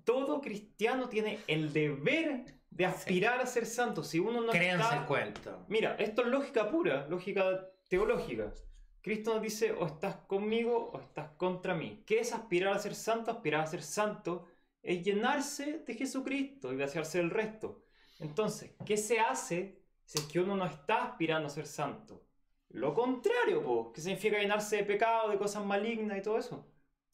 Todo cristiano tiene el deber de aspirar a ser santo. Si uno no Créanse está... el cuento. Mira, esto es lógica pura, lógica teológica. Cristo nos dice o estás conmigo o estás contra mí. ¿Qué es aspirar a ser santo? Aspirar a ser santo es llenarse de Jesucristo y vaciarse del resto. Entonces, ¿qué se hace si es que uno no está aspirando a ser santo? Lo contrario, po, que significa llenarse de pecado, de cosas malignas y todo eso.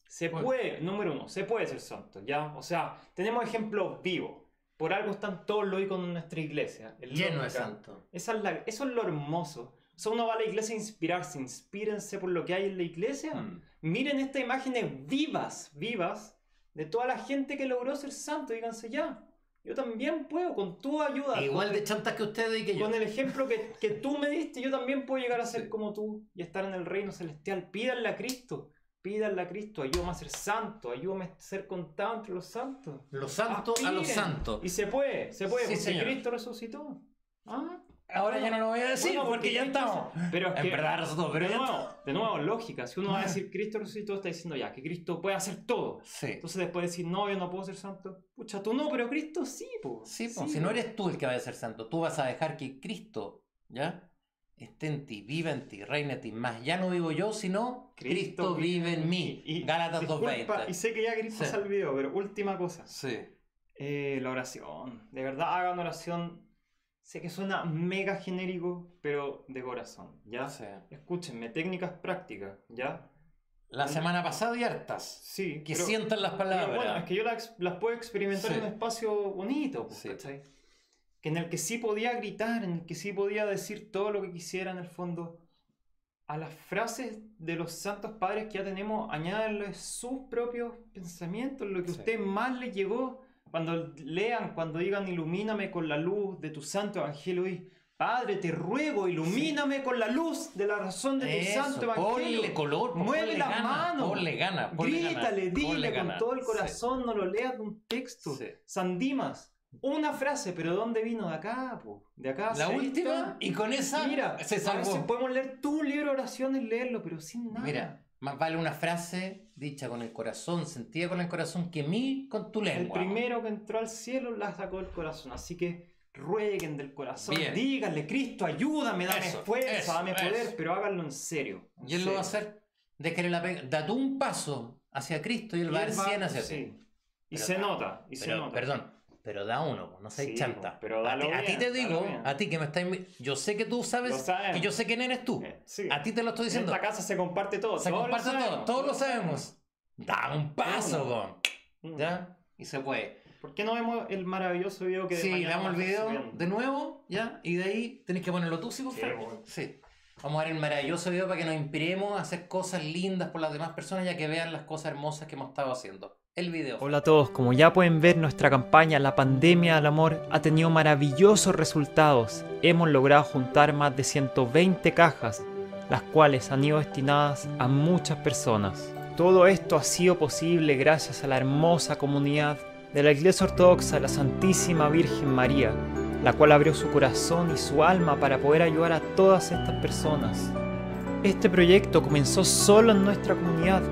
Se Bueno. puede, número uno, se puede ser santo, ¿ya? O sea, tenemos ejemplos vivos. Por algo están todos los iconos en nuestra iglesia. El Lleno de santo. Esa es la- eso es lo hermoso. O sea, uno va a la iglesia a inspirarse, inspírense por lo que hay en la iglesia. Mm. Miren estas imágenes vivas, vivas, de toda la gente que logró ser santo. Díganse ya, yo también puedo, con tu ayuda. Igual con de chantas que ustedes y que yo. Con el ejemplo que, que tú me diste, yo también puedo llegar a ser como tú y estar en el reino celestial. Pídanle a Cristo, pídanle a Cristo, ayúdame a ser santo, ayúdame a ser contado entre los santos. Los santos a los santos. Y se puede, se puede, Sí, porque señor. Cristo resucitó. Ah, Ahora ya no lo voy a decir bueno, porque ya estamos. Pero es En que, verdad resultó, pero de nuevo, de nuevo, lógica. Si uno va a decir Cristo resucitó, está diciendo ya que Cristo puede hacer todo. Sí. Entonces después decir, no, yo no puedo ser santo. Pucha, tú no, pero Cristo sí, po. Sí, po, si no eres tú el que va a ser santo, tú vas a dejar que Cristo, ¿ya? Esté en ti, viva en ti, reine en ti. Más ya no vivo yo, sino Cristo, vive en mí. Y- Gálatas disculpa, 2.20. Y sé que ya Cristo Sí. se olvidó, pero última cosa. Sí. Eh, la oración. De verdad, hagan oración. Sé que suena mega genérico, pero de corazón, ¿ya? Sí. Escúchenme, técnicas prácticas, ¿ya? La semana pasada y hartas. Sí. Que pero- sientan las pero palabras. bueno, es que yo las, las puedo experimentar Sí. en un espacio bonito, pues, Sí. ¿cachai? Que en el que sí podía gritar, en el que sí podía decir todo lo que quisiera en el fondo. A las frases de los santos padres que ya tenemos, añadirles sus propios pensamientos, lo que a Sí. usted más le llegó. Cuando lean, cuando digan, ilumíname con la luz de tu santo evangelio y Padre, te ruego, ilumíname con la luz de la razón de tu Eso, santo evangelio. ponle color, pues, Mueve ponle la gana, mano. Ponle gana, ponle gana, Grítale, dile ponle con gana. todo el Sí. corazón, no lo leas de un texto. Sí. Sandimas, una frase, pero ¿dónde vino? De acá, po. De acá. La última, y con esa Mira, se salvó. podemos leer tu libro de oraciones, leerlo, pero sin nada. Mira, más vale una frase dicha con el corazón, sentida con el corazón, que mil con tu el lengua. primero que entró al cielo la sacó del corazón. Así que rueguen del corazón. Bien. Díganle, Cristo, ayúdame, dame Eso, fuerza, eso, dame poder, pero háganlo en serio. en Y él lo va a serio. hacer. Déjale la pega. Da tú un paso hacia Cristo y él Y va a dar 100 hacia ti. sí. Y Pero se nota, y se Pero, nota. perdón, pero da uno, no seas Sí, chanta. pero a, ti, a ti bien, te digo, bien. a ti que me estás. Yo sé que tú sabes que yo sé quién eres tú. Eh, sí. A ti te lo estoy En diciendo. esta casa se comparte todo. Se todos comparte todo, sabemos, todos lo sabemos. Da un paso, Uno. Mm. ¿Ya? Y se puede. ¿Por qué no vemos el maravilloso video que de Sí, veamos el video subiendo? de nuevo, ¿ya? Y de ahí tenés que ponerlo tú, sí, por Sí, favor. Sí. Vamos a ver el maravilloso video para que nos inspiremos a hacer cosas lindas por las demás personas ya que vean las cosas hermosas que hemos estado haciendo. Video. Hola a todos, como ya pueden ver nuestra campaña La pandemia del amor ha tenido maravillosos resultados. Hemos logrado juntar más de 120 cajas, las cuales han ido destinadas a muchas personas. Todo esto ha sido posible gracias a la hermosa comunidad de la Iglesia Ortodoxa la Santísima Virgen María, la cual abrió su corazón y su alma para poder ayudar a todas estas personas. Este proyecto comenzó solo en nuestra comunidad,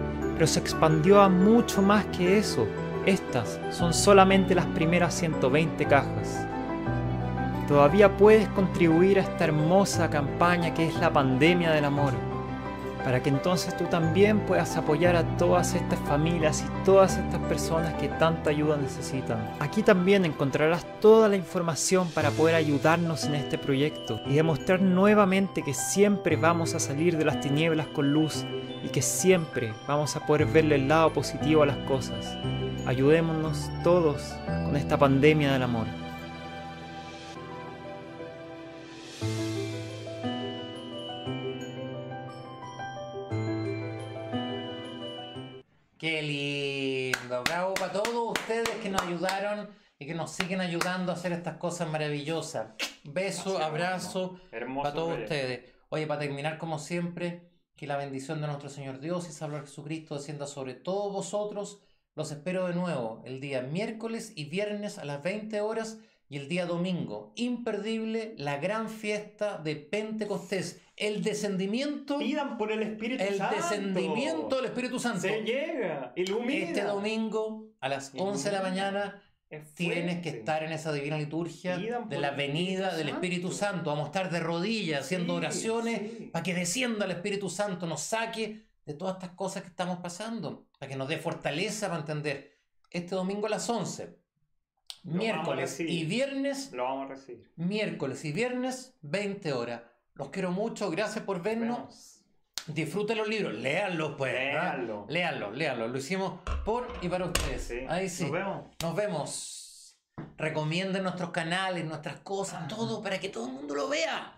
pero se expandió a mucho más que eso. Estas son solamente las primeras 120 cajas. Todavía puedes contribuir a esta hermosa campaña que es la pandemia del amor, para que entonces tú también puedas apoyar a todas estas familias y todas estas personas que tanta ayuda necesitan. Aquí también encontrarás toda la información para poder ayudarnos en este proyecto y demostrar nuevamente que siempre vamos a salir de las tinieblas con luz y que siempre vamos a poder verle el lado positivo a las cosas. Ayudémonos todos con esta pandemia del amor. Para todos ustedes que nos ayudaron y que nos siguen ayudando a hacer estas cosas maravillosas. Beso, es, abrazo Hermoso. para todos proyecto. ustedes. Oye, para terminar, como siempre, que la bendición de nuestro Señor Dios y Salvador Jesucristo descienda sobre todos vosotros. Los espero de nuevo el día miércoles y viernes a las 20 horas y el día domingo. Imperdible la gran fiesta de Pentecostés. El descendimiento, Pidan por el Espíritu el Santo. descendimiento del Espíritu Santo. Se llega. Ilumina. Este domingo a las 11 de la mañana Es tienes que estar en esa divina liturgia de la venida del Espíritu Santo. Vamos a estar de rodillas haciendo Sí, oraciones sí. para que descienda el Espíritu Santo, nos saque de todas estas cosas que estamos pasando, para que nos dé fortaleza para entender. Este domingo a las 11, Lo vamos a miércoles y viernes, Lo vamos a recibir. miércoles y viernes, 20 horas. Los quiero mucho, gracias por vernos. Vemos. Disfruten los libros, léanlos pues. Léanlo. Léanlos, léanlos. Lo hicimos por y para ustedes. Sí. Ahí sí. Nos vemos. Nos vemos. Recomienden nuestros canales, nuestras cosas, todo para que todo el mundo lo vea.